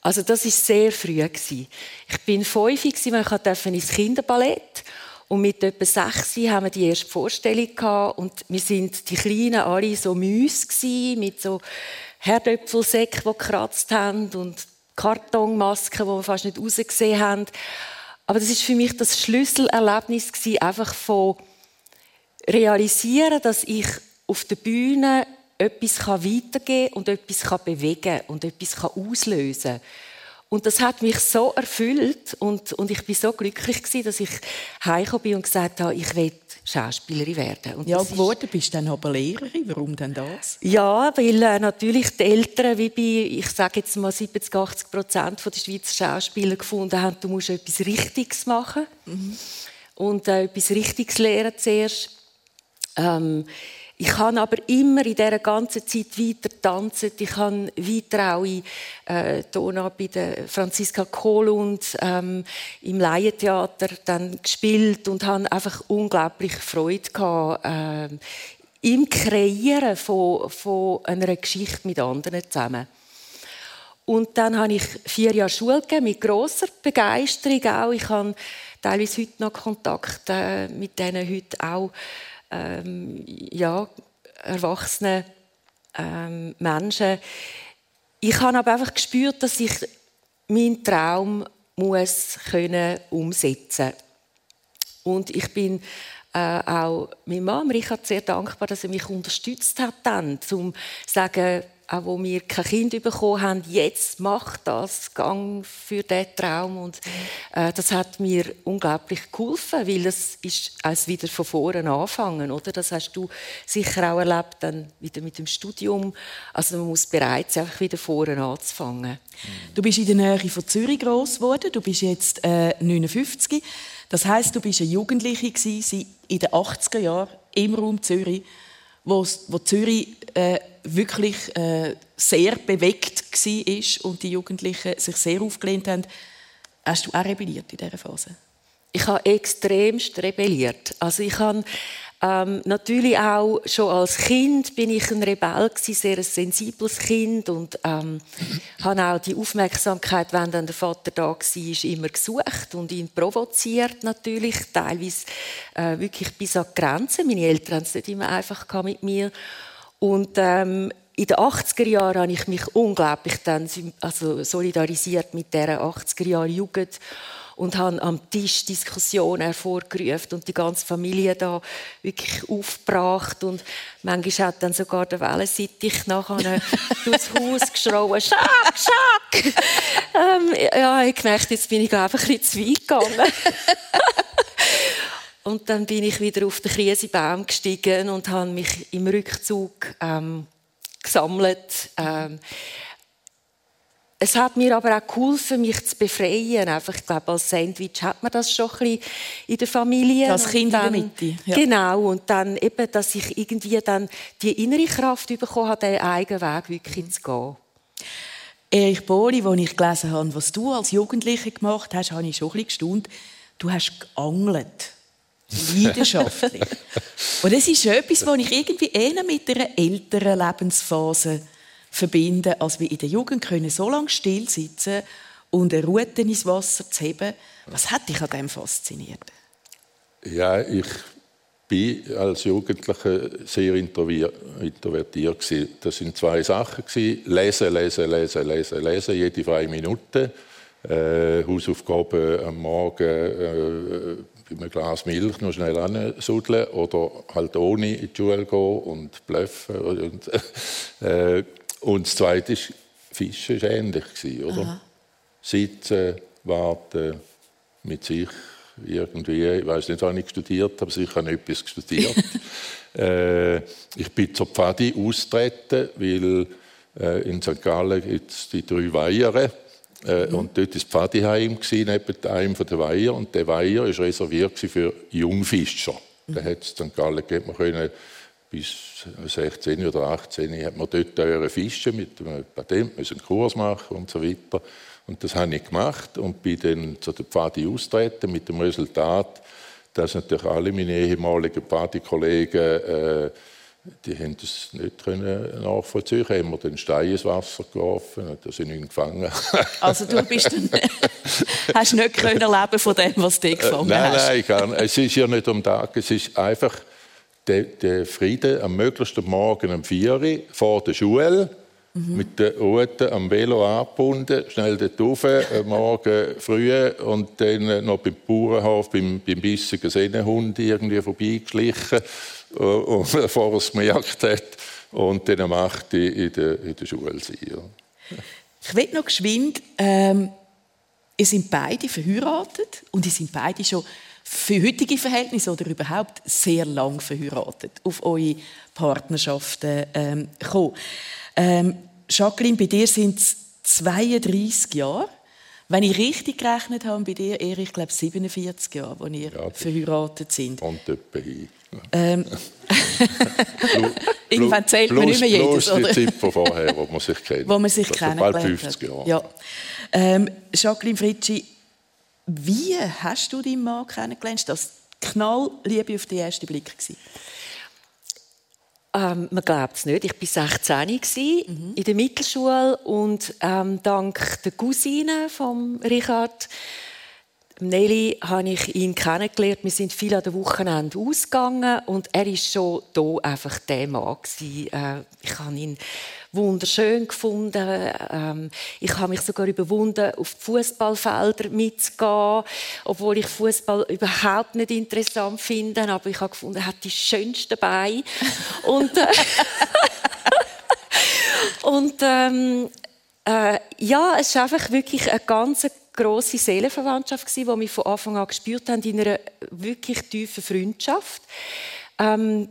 Also das ist sehr früh gewesen. Ich bin fünf gewesen, ich durfte ins Kinderballett und mit etwa sechs haben wir die erste Vorstellung und wir sind die Kleinen alle so Müs mit so Herdöpfelsäcken, die gekratzt haben und Kartonmasken, die wir fast nicht rausgesehen haben. Aber das ist für mich das Schlüsselerlebnis gewesen, einfach von realisieren, dass ich auf der Bühne etwas weitergeben kann und etwas bewegen kann und etwas auslösen kann. Und das hat mich so erfüllt und, und ich bin so glücklich gewesen, dass ich heimgekommen bin und gesagt habe, ich will Schauspielerin werden. Und ja, geworden bist du dann aber Lehrerin. Warum denn das? Ja, weil äh, natürlich die Eltern, wie bei, ich sage jetzt mal 70, 80 Prozent der Schweizer Schauspieler gefunden haben, du musst etwas Richtiges machen mhm. und äh, etwas Richtiges lernen zuerst. Ähm, ich habe aber immer in dieser ganzen Zeit weiter tanzen. Ich habe weiter auch in äh, Dona bei der Franziska Kohlund ähm, im Laientheater dann gespielt und habe einfach unglaublich Freude gehabt, äh, im Kreieren von, von einer Geschichte mit anderen zusammen. Und dann habe ich vier Jahre Schule gegeben, mit großer Begeisterung auch. Ich habe teilweise heute noch Kontakt äh, mit denen heute auch ähm, ja, erwachsenen ähm, Menschen. Ich habe aber einfach gespürt, dass ich meinen Traum muss können umsetzen und ich bin äh, auch meinem Mann Richard sehr dankbar, dass er mich unterstützt hat dann, zum sagen auch wo wir kein Kind bekommen haben, jetzt mach das, gang für diesen Traum. Und äh, das hat mir unglaublich geholfen, weil es ist als wieder von vorne anfangen, oder? Das hast du sicher auch erlebt, dann wieder mit dem Studium. Also man muss bereit sein, einfach wieder vorne anzufangen. Du bist in der Nähe von Zürich groß geworden. Du bist jetzt äh, 59. Das heißt, du bist eine Jugendliche gewesen, in den 80er Jahren im Raum Zürich, wo, wo Zürich äh, wirklich äh, sehr bewegt war und die Jugendlichen sich sehr aufgelehnt haben. Hast du auch rebelliert in dieser Phase? Ich habe extremst rebelliert. Also ich habe ähm, natürlich auch schon als Kind bin ich ein Rebell gewesen, sehr ein sensibles Kind und ähm, habe auch die Aufmerksamkeit, wenn dann der Vater da war, immer gesucht und ihn provoziert natürlich, teilweise äh, wirklich bis an die Grenzen. Meine Eltern haben es nicht immer einfach mit mir und ähm, in den 80er Jahren habe ich mich unglaublich dann, also solidarisiert mit der 80er Jahre Jugend und habe am Tisch Diskussionen hervorgerufen und die ganze Familie da wirklich aufgebracht und manchmal hat dann sogar der Wellensittich nachher [laughs] durchs Haus geschrien, «Schack, Schack!» [laughs] ähm, Ja, ich merkte, jetzt bin ich einfach ein bisschen zu weit gegangen. [laughs] Und dann bin ich wieder auf den Krisenbaum gestiegen und habe mich im Rückzug ähm, gesammelt. Ähm, es hat mir aber auch geholfen, mich zu befreien. Einfach, ich glaube, als Sandwich hat man das schon ein bisschen in der Familie. Das Kind dann, in der Mitte. Ja. Genau. Und dann eben, dass ich irgendwie dann die innere Kraft bekommen habe, den eigenen Weg wirklich zu gehen. Erich Boli, als ich gelesen habe, was du als Jugendliche gemacht hast, habe ich schon ein bisschen gestaunt. Du hast geangelt. Leidenschaftlich. [laughs] Und das ist etwas, was ich irgendwie eher mit einer älteren Lebensphase verbinde, als wir in der Jugend können so lange still sitzen und eine Rute ins Wasser zu heben. Was hat dich an dem fasziniert? Ja, ich bin als Jugendlicher sehr introvertiert. Das sind zwei Sachen. Lesen, lesen, lesen, lesen, lesen, jede freie Minute. Äh, Hausaufgaben am Morgen äh, einem Glas Milch noch schnell ansuddeln oder halt ohne in die Schule gehen und bluffen. Und, [laughs] äh, und das Zweite ist, Fischen war ähnlich, oder? Aha. Sitzen, warten, mit sich irgendwie, ich weiß nicht, was ich studiert habe, sicher habe etwas studiert. [laughs] äh, ich bin zur Pfadi austreten, weil äh, in St. Gallen gibt es die drei Weihern äh, mhm. Und dort war das Pfadiheim neben einem der Weiher. Und der Weiher war reserviert für Jungfischer. Mhm. Da hat es St. Gallen gegeben, man können bis 16 oder 18 hat man dort fischen mit einem Patent, müssen einen Kurs machen und so weiter. Und das habe ich gemacht und bin dann zu der Pfadi austreten mit dem Resultat, dass natürlich alle meine ehemaligen Pfadi-Kollegen äh, die haben das nicht können nachvollziehen. Haben wir den Stein ins Wasser geworfen und da sind ihn gefangen. [laughs] also du bist dann, [laughs] hast nicht können leben von dem, was du gefangen nein, hast? Nein, nein, es ist ja nicht um Tag. Es ist einfach der, der Frieden am möglichsten Morgen um 4 Uhr vor der Schule Mhm. Mit der Rute am Velo angebunden, schnell dort rauf, äh, morgen früh und dann noch beim Bauernhof, beim, beim bissigen Sennenhund irgendwie vorbeigeschlichen, äh, [laughs] und, bevor er es gemerkt hat. Und dann am 8 in der, in der Schule sein. Ja. Ich will noch geschwind, ähm, ihr sind beide verheiratet und ihr sind beide schon für heutige Verhältnisse oder überhaupt sehr lang verheiratet auf eure Partnerschaften ähm, gekommen. Ähm, Jacqueline, bei dir sind es 32 Jahre. Wenn ich richtig gerechnet habe, bei dir eher, ich glaube, 47 Jahre, als ihr ja, verheiratet sind. Und etwa hin. Ähm, [laughs] [laughs] Irgendwann zählt plus, man nicht mehr jedes, plus die Zeit von vorher, wo man sich [laughs] kennt. Wo man sich also kennengelernt bald 50 Jahre. Ja. Ähm, Jacqueline Fritschi, wie hast du deinen Mann kennengelernt? Das Knallliebe auf den ersten Blick gewesen? Ähm, man glaubt es nicht. Ich war 16 mhm. in der Mittelschule und ähm, dank der Cousine von Richard Nelly habe ich ihn kennengelernt. Wir sind viel an den Wochenende ausgegangen und er ist schon da einfach der Mann Äh, ich habe ihn wunderschön gefunden. Ähm, ich habe mich sogar überwunden, auf Fußballfelder mitzugehen, obwohl ich Fußball überhaupt nicht interessant finde. Aber ich habe gefunden, er hat die schönsten Beine. und äh, [laughs] und ähm, äh, ja, es ist einfach wirklich eine ganz grosse Seelenverwandtschaft gewesen, die wir von Anfang an gespürt haben in einer wirklich tiefen Freundschaft. Ähm,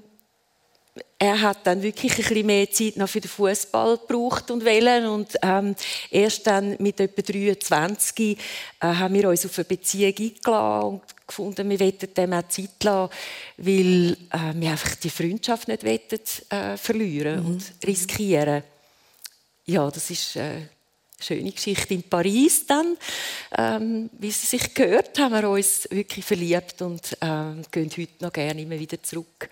er hat dann wirklich ein bisschen mehr Zeit noch für den Fußball gebraucht und wählen und ähm, erst dann mit etwa 23 äh, haben wir uns auf eine Beziehung eingeladen und gefunden, wir wollten dem auch Zeit lassen, weil äh, wir einfach die Freundschaft nicht wollten, äh, verlieren mhm. und riskieren. Ja, das ist äh, schöne Geschichte in Paris dann. Ähm, wie Sie sich gehört, haben wir uns wirklich verliebt und äh, gehen heute noch gerne immer wieder zurück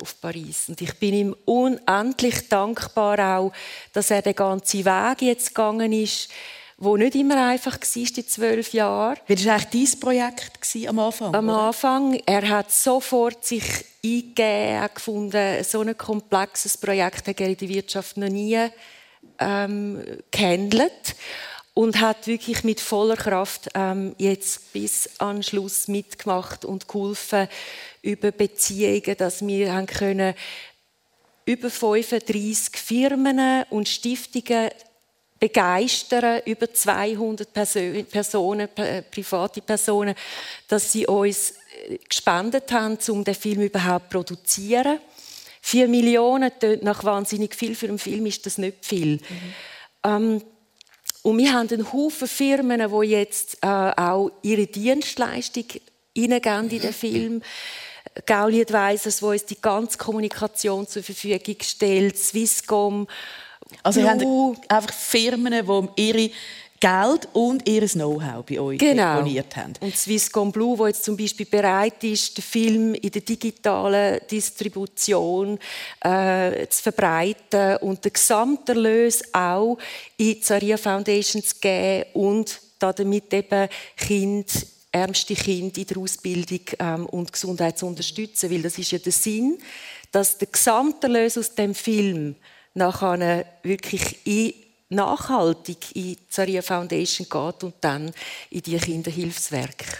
auf Paris. Und ich bin ihm unendlich dankbar auch, dass er den ganzen Weg jetzt gegangen ist, wo nicht immer einfach war, die zwölf Jahre. Wie war eigentlich dein Projekt am Anfang? Am oder? Anfang. Er hat sofort sich eingegeben, gefunden, so ein komplexes Projekt hat er in der Wirtschaft noch nie ähm, gehandelt und hat wirklich mit voller Kraft ähm, jetzt bis an Schluss mitgemacht und geholfen über Beziehungen, dass wir haben können über 35 Firmen und Stiftungen begeistern, über 200 Personen, private Personen, dass sie uns äh, gespendet haben, um den Film überhaupt zu produzieren. Vier Millionen tönt nach wahnsinnig viel. Für einen Film ist das nicht viel. Mhm. Ähm, und wir haben einen Haufen Firmen, die jetzt äh, auch ihre Dienstleistung hineingeben in den Film. Gauli Advisors, die uns die ganze Kommunikation zur Verfügung stellt, Swisscom. Also ihr habt einfach Firmen, die ihre Geld und ihr Know-how bei euch genau. deponiert haben. Und Swisscom Blue, wo jetzt zum Beispiel bereit ist, den Film in der digitalen Distribution äh, zu verbreiten und den Gesamterlös auch in die Zaria Foundation zu geben und damit eben Kinder ärmste Kinder in der Ausbildung ähm, und Gesundheit zu unterstützen, weil das ist ja der Sinn, dass der Gesamterlös aus dem Film nachher wirklich in nachhaltig in die Zaria Foundation geht und dann in die Kinderhilfswerke.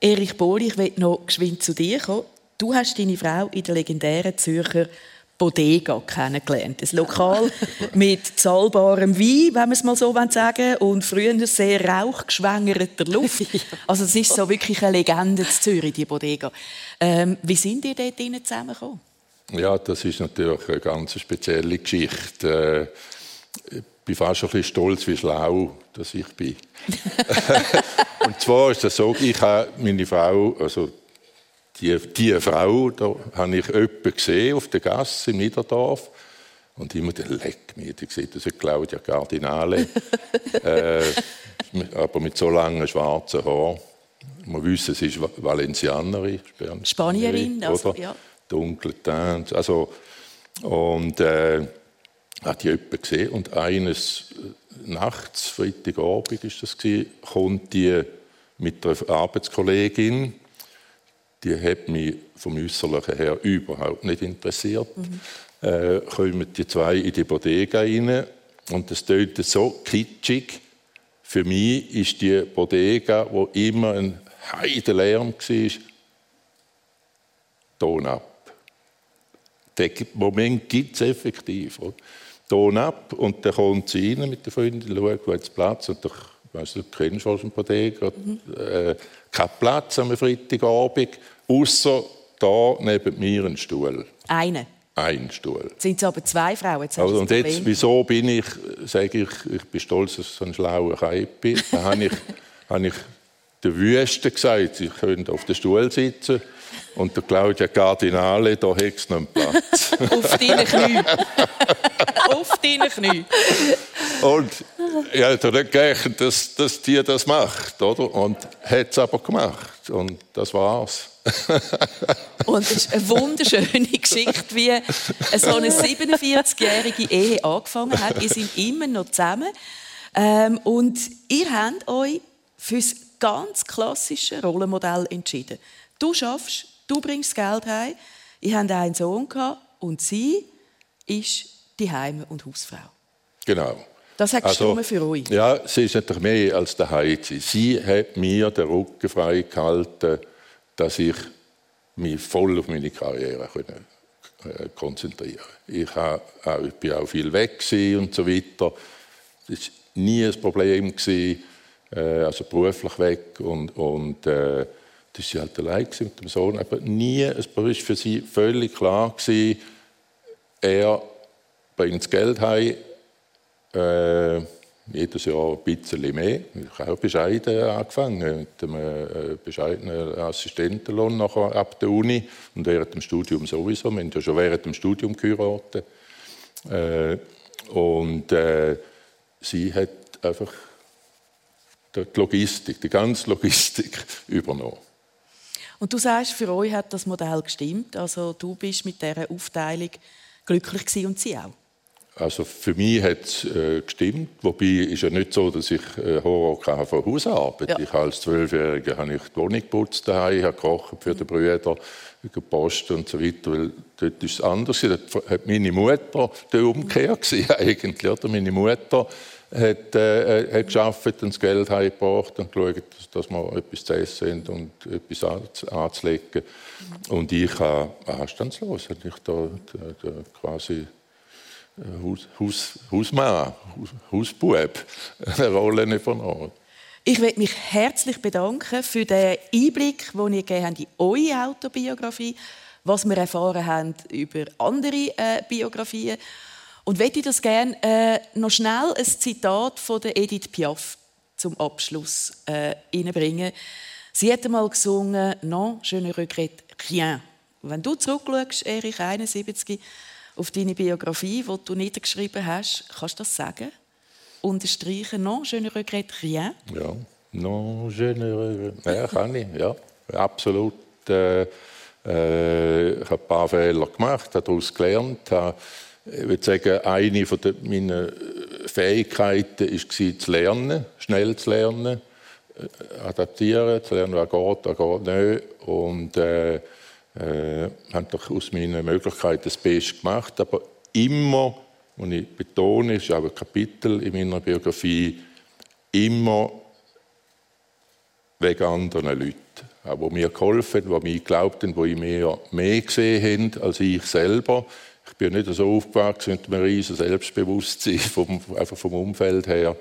Erich Bohli, ich will noch geschwind zu dir kommen. Du hast deine Frau in der legendären Zürcher Bodega kennengelernt. Ein Lokal [laughs] mit zahlbarem Wein, wenn man es mal so sagen und früher sehr rauchgeschwängerter Luft. [laughs] Also es ist so wirklich eine Legende in Zürich, die Bodega. Ähm, wie sind ihr dort zusammengekommen? Ja, das ist natürlich eine ganz spezielle Geschichte. Äh, bin fast ein bisschen stolz, wie schlau dass ich bin. [laughs] und zwar ist es so, ich habe meine Frau, also die, die Frau, da habe ich jemanden gesehen auf der Gasse in Niederdorf. Und immer der Leck mir, die sieht das ist Claudia Cardinale. [laughs] äh, aber mit so langen schwarzen Haaren. Man wüsste, sie ist Valencianerin, Spanierin. Also, ja. dunkle Teint. Also, und äh, hat die jemand gesehen und eines äh, nachts, Freitagabend ist das gewesen, kommt die mit einer Arbeitskollegin, die hat mich vom Äußerlichen her überhaupt nicht interessiert. Mhm. Äh, kommen die zwei in die Bodega rein und das tönt so kitschig. Für mich ist die Bodega, wo immer ein Heidenlärm war, Ton ab. Den Moment gibt es effektiv. Oder? Ton ab und dann kommt sie rein mit der Freundin, schaut, wo jetzt Platz und doch, weißt du, du kennst schon Bodega, mhm. äh, kein Platz am Freitagabend, außer da neben mir ein Stuhl. Eine? Ein Stuhl. Jetzt sind es aber zwei Frauen. Jetzt also, und jetzt, wieso bin ich, sage ich, ich bin stolz, dass ich so ein schlauer Kaib bin. Da habe ich, [laughs] habe ich der Wüste gesagt, sie können auf dem Stuhl sitzen. Und der Claudia Cardinale, da es noch einen Platz. [laughs] auf deinen Knien. auf deinen Knien. Und ich hätte nicht gerechnet, dass, dass die das macht, oder? Und hat es aber gemacht. Und das war's. [laughs] und es ist eine wunderschöne Geschichte, wie so eine 47-jährige Ehe angefangen hat. Ihr seid immer noch zusammen. Ähm, und ihr habt euch für das ganz klassische Rollenmodell entschieden. Du schaffst, du bringst Geld heim. Ihr habt einen Sohn und sie ist die Heim- und Hausfrau. Genau. Das hat also, für euch. Ja, sie ist natürlich mehr als der Heizi. Sie hat mir den Rücken frei gehalten, dass ich mich voll auf meine Karriere können, äh, konzentrieren ich, habe, ich bin auch viel weg und so weiter. Das war nie ein Problem. Gewesen, äh, also beruflich weg und, und äh, das war halt allein mit dem Sohn. Aber nie, es war für sie völlig klar gewesen, er bringt das Geld heim, äh, jedes Jahr ein bisschen mehr. Ich habe auch bescheiden angefangen, mit einem äh, bescheidenen Assistentenlohn nachher ab der Uni und während dem Studium sowieso. Wir haben ja schon während dem Studium geheiratet. Äh, und äh, sie hat einfach die Logistik, die ganze Logistik [laughs] übernommen. Und du sagst, für euch hat das Modell gestimmt. Also du bist mit dieser Aufteilung glücklich gewesen und sie auch. Also für mich hat es äh, gestimmt, wobei ist ja nicht so, dass ich äh, Horror von Hausarbeit. Ja. Ich als Zwölfjähriger habe ich die Wohnung geputzt daheim, habe gekocht für die Brüder, Post und so weiter, weil dort ist es anders. Dort hat meine Mutter der Umkehr gewesen, [laughs] eigentlich, oder? Meine Mutter hat, äh, äh, hat geschafft und das Geld heimgebracht und geschaut, dass, dass wir etwas zu essen haben und etwas anzulegen. Und ich habe anstandslos, habe ich da, da, da quasi Haus, Haus, Hausmann, Haus, Hausbub [laughs] eine Rolle übernommen. Ich möchte mich herzlich bedanken für den Einblick, den ihr gegeben habt in eure Autobiografie, was wir erfahren haben über andere äh, Biografien. Und möchte ich das gerne äh, noch schnell ein Zitat von der Edith Piaf zum Abschluss äh, einbringen. Sie hat einmal gesungen «Non, je ne regrette rien». Wenn du zurückschaust, Erich 71, auf deine Biografie, die du niedergeschrieben hast. Kannst du das sagen? Unterstreichen, non, je ne regrette rien. Ja, non, je ne regrette Ja, kann ich, ja. Absolut. Äh, äh, ich habe ein paar Fehler gemacht, habe daraus gelernt. Habe, ich würde sagen, eine von meiner Fähigkeiten war, zu lernen, schnell zu lernen, äh, adaptieren, zu lernen, was geht, was geht nicht. Und, äh, äh, haben doch aus meinen Möglichkeiten das Beste gemacht, aber immer, und ich betone, es ist auch ein Kapitel in meiner Biografie, immer wegen anderen Leuten, die mir geholfen haben, die mir geglaubt haben, die mir mehr gesehen haben als ich selber. Ich bin nicht so aufgewachsen mit einem riesen Selbstbewusstsein, [laughs] vom, einfach vom Umfeld her.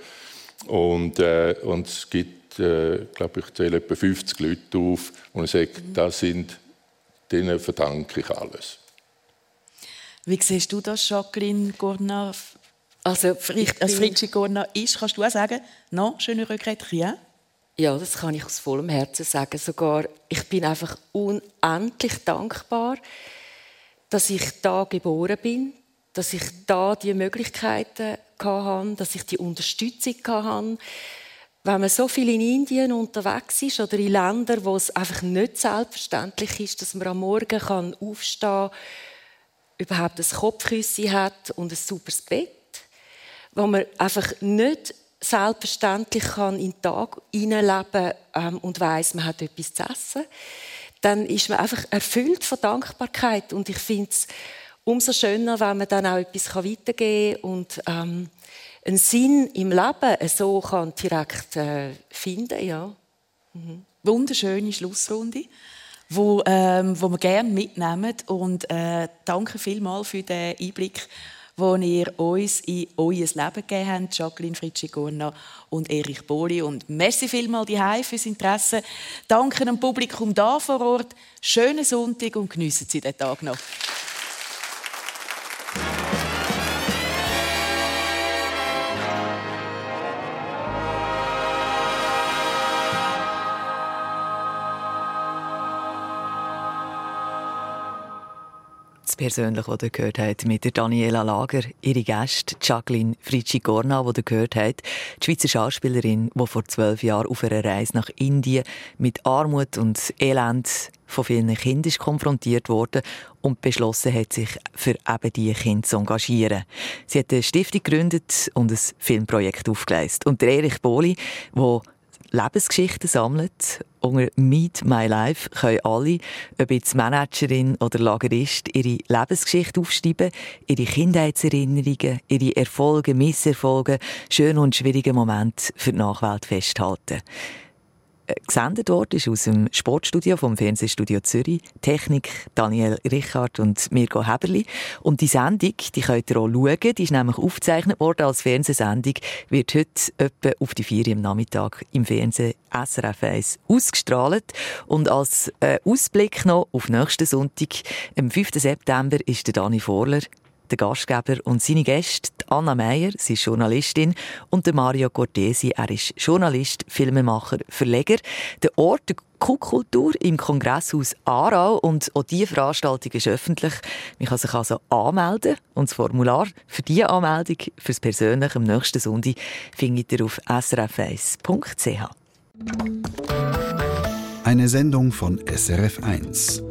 Und, äh, und es gibt, äh, glaube ich, zähle etwa 50 Leute auf, und ich sage, das sind denen verdanke ich alles. Wie siehst du das, Jacqueline Gourna? Also, als Fritschi Gourna ist, kannst du auch sagen, non, je ne regrette rien? Ja, das kann ich aus vollem Herzen sagen. Sogar, ich bin einfach unendlich dankbar, dass ich da geboren bin, dass ich da die Möglichkeiten hatte, dass ich die Unterstützung hatte, wenn man so viel in Indien unterwegs ist oder in Ländern, wo es einfach nicht selbstverständlich ist, dass man am Morgen aufstehen kann, überhaupt ein Kopfkissen hat und ein super Bett, wo man einfach nicht selbstverständlich kann in den Tag hineinleben ähm, und weiß, man hat etwas zu essen, dann ist man einfach erfüllt von Dankbarkeit und ich finde es umso schöner, wenn man dann auch etwas weitergeben kann und ähm, einen Sinn im Leben so kann direkt äh, finden ja. Mhm. Wunderschöne Schlussrunde, wo, ähm, wo wir gerne mitnehmen und äh, danke vielmals für den Einblick, wo ihr uns in euer Leben gegeben habt, Jacqueline Fritschi-Gorna und Erich Boli. Und merci vielmals die fürs Interesse. Danke dem Publikum da vor Ort. Schönen Sonntag und geniessen Sie den Tag noch. Persönlich, die ihr gehört habt, mit der Daniela Lager, ihre Gäste Jacqueline Fritschi-Gorna, die ihr gehört habt, die Schweizer Schauspielerin, die vor zwölf Jahren auf einer Reise nach Indien mit Armut und Elend von vielen Kindern konfrontiert wurde und beschlossen hat, sich für eben diese Kinder zu engagieren. Sie hat eine Stiftung gegründet und ein Filmprojekt aufgeleistet. Und der Erich Boli, der Lebensgeschichten sammelt. Unter Meet My Life können alle, ob jetzt Managerin oder Lagerist, ihre Lebensgeschichte aufschreiben, ihre Kindheitserinnerungen, ihre Erfolge, Misserfolge, schöne und schwierige Momente für die Nachwelt festhalten. Gesendet worden ist aus dem Sportstudio vom Fernsehstudio Zürich. Technik Daniel Richard und Mirko Heberli. Und die Sendung, die könnt ihr auch schauen, die ist nämlich aufgezeichnet worden als Fernsehsendung, wird heute etwa auf die vier im Nachmittag im Fernsehen SRF 1 ausgestrahlt. Und als äh, Ausblick noch auf nächsten Sonntag, am 5. September, ist der Dani Vorler der Gastgeber und seine Gäste, Anna Meyer, sie ist Journalistin, und der Mario Cortesi, er ist Journalist, Filmemacher, Verleger. Der Ort der Kuhkultur im Kongresshaus Aarau und auch diese Veranstaltung ist öffentlich. Man kann sich also anmelden und das Formular für diese Anmeldung fürs Persönliche am nächsten Sonntag findet ihr auf srf1.ch. Eine Sendung von SRF1.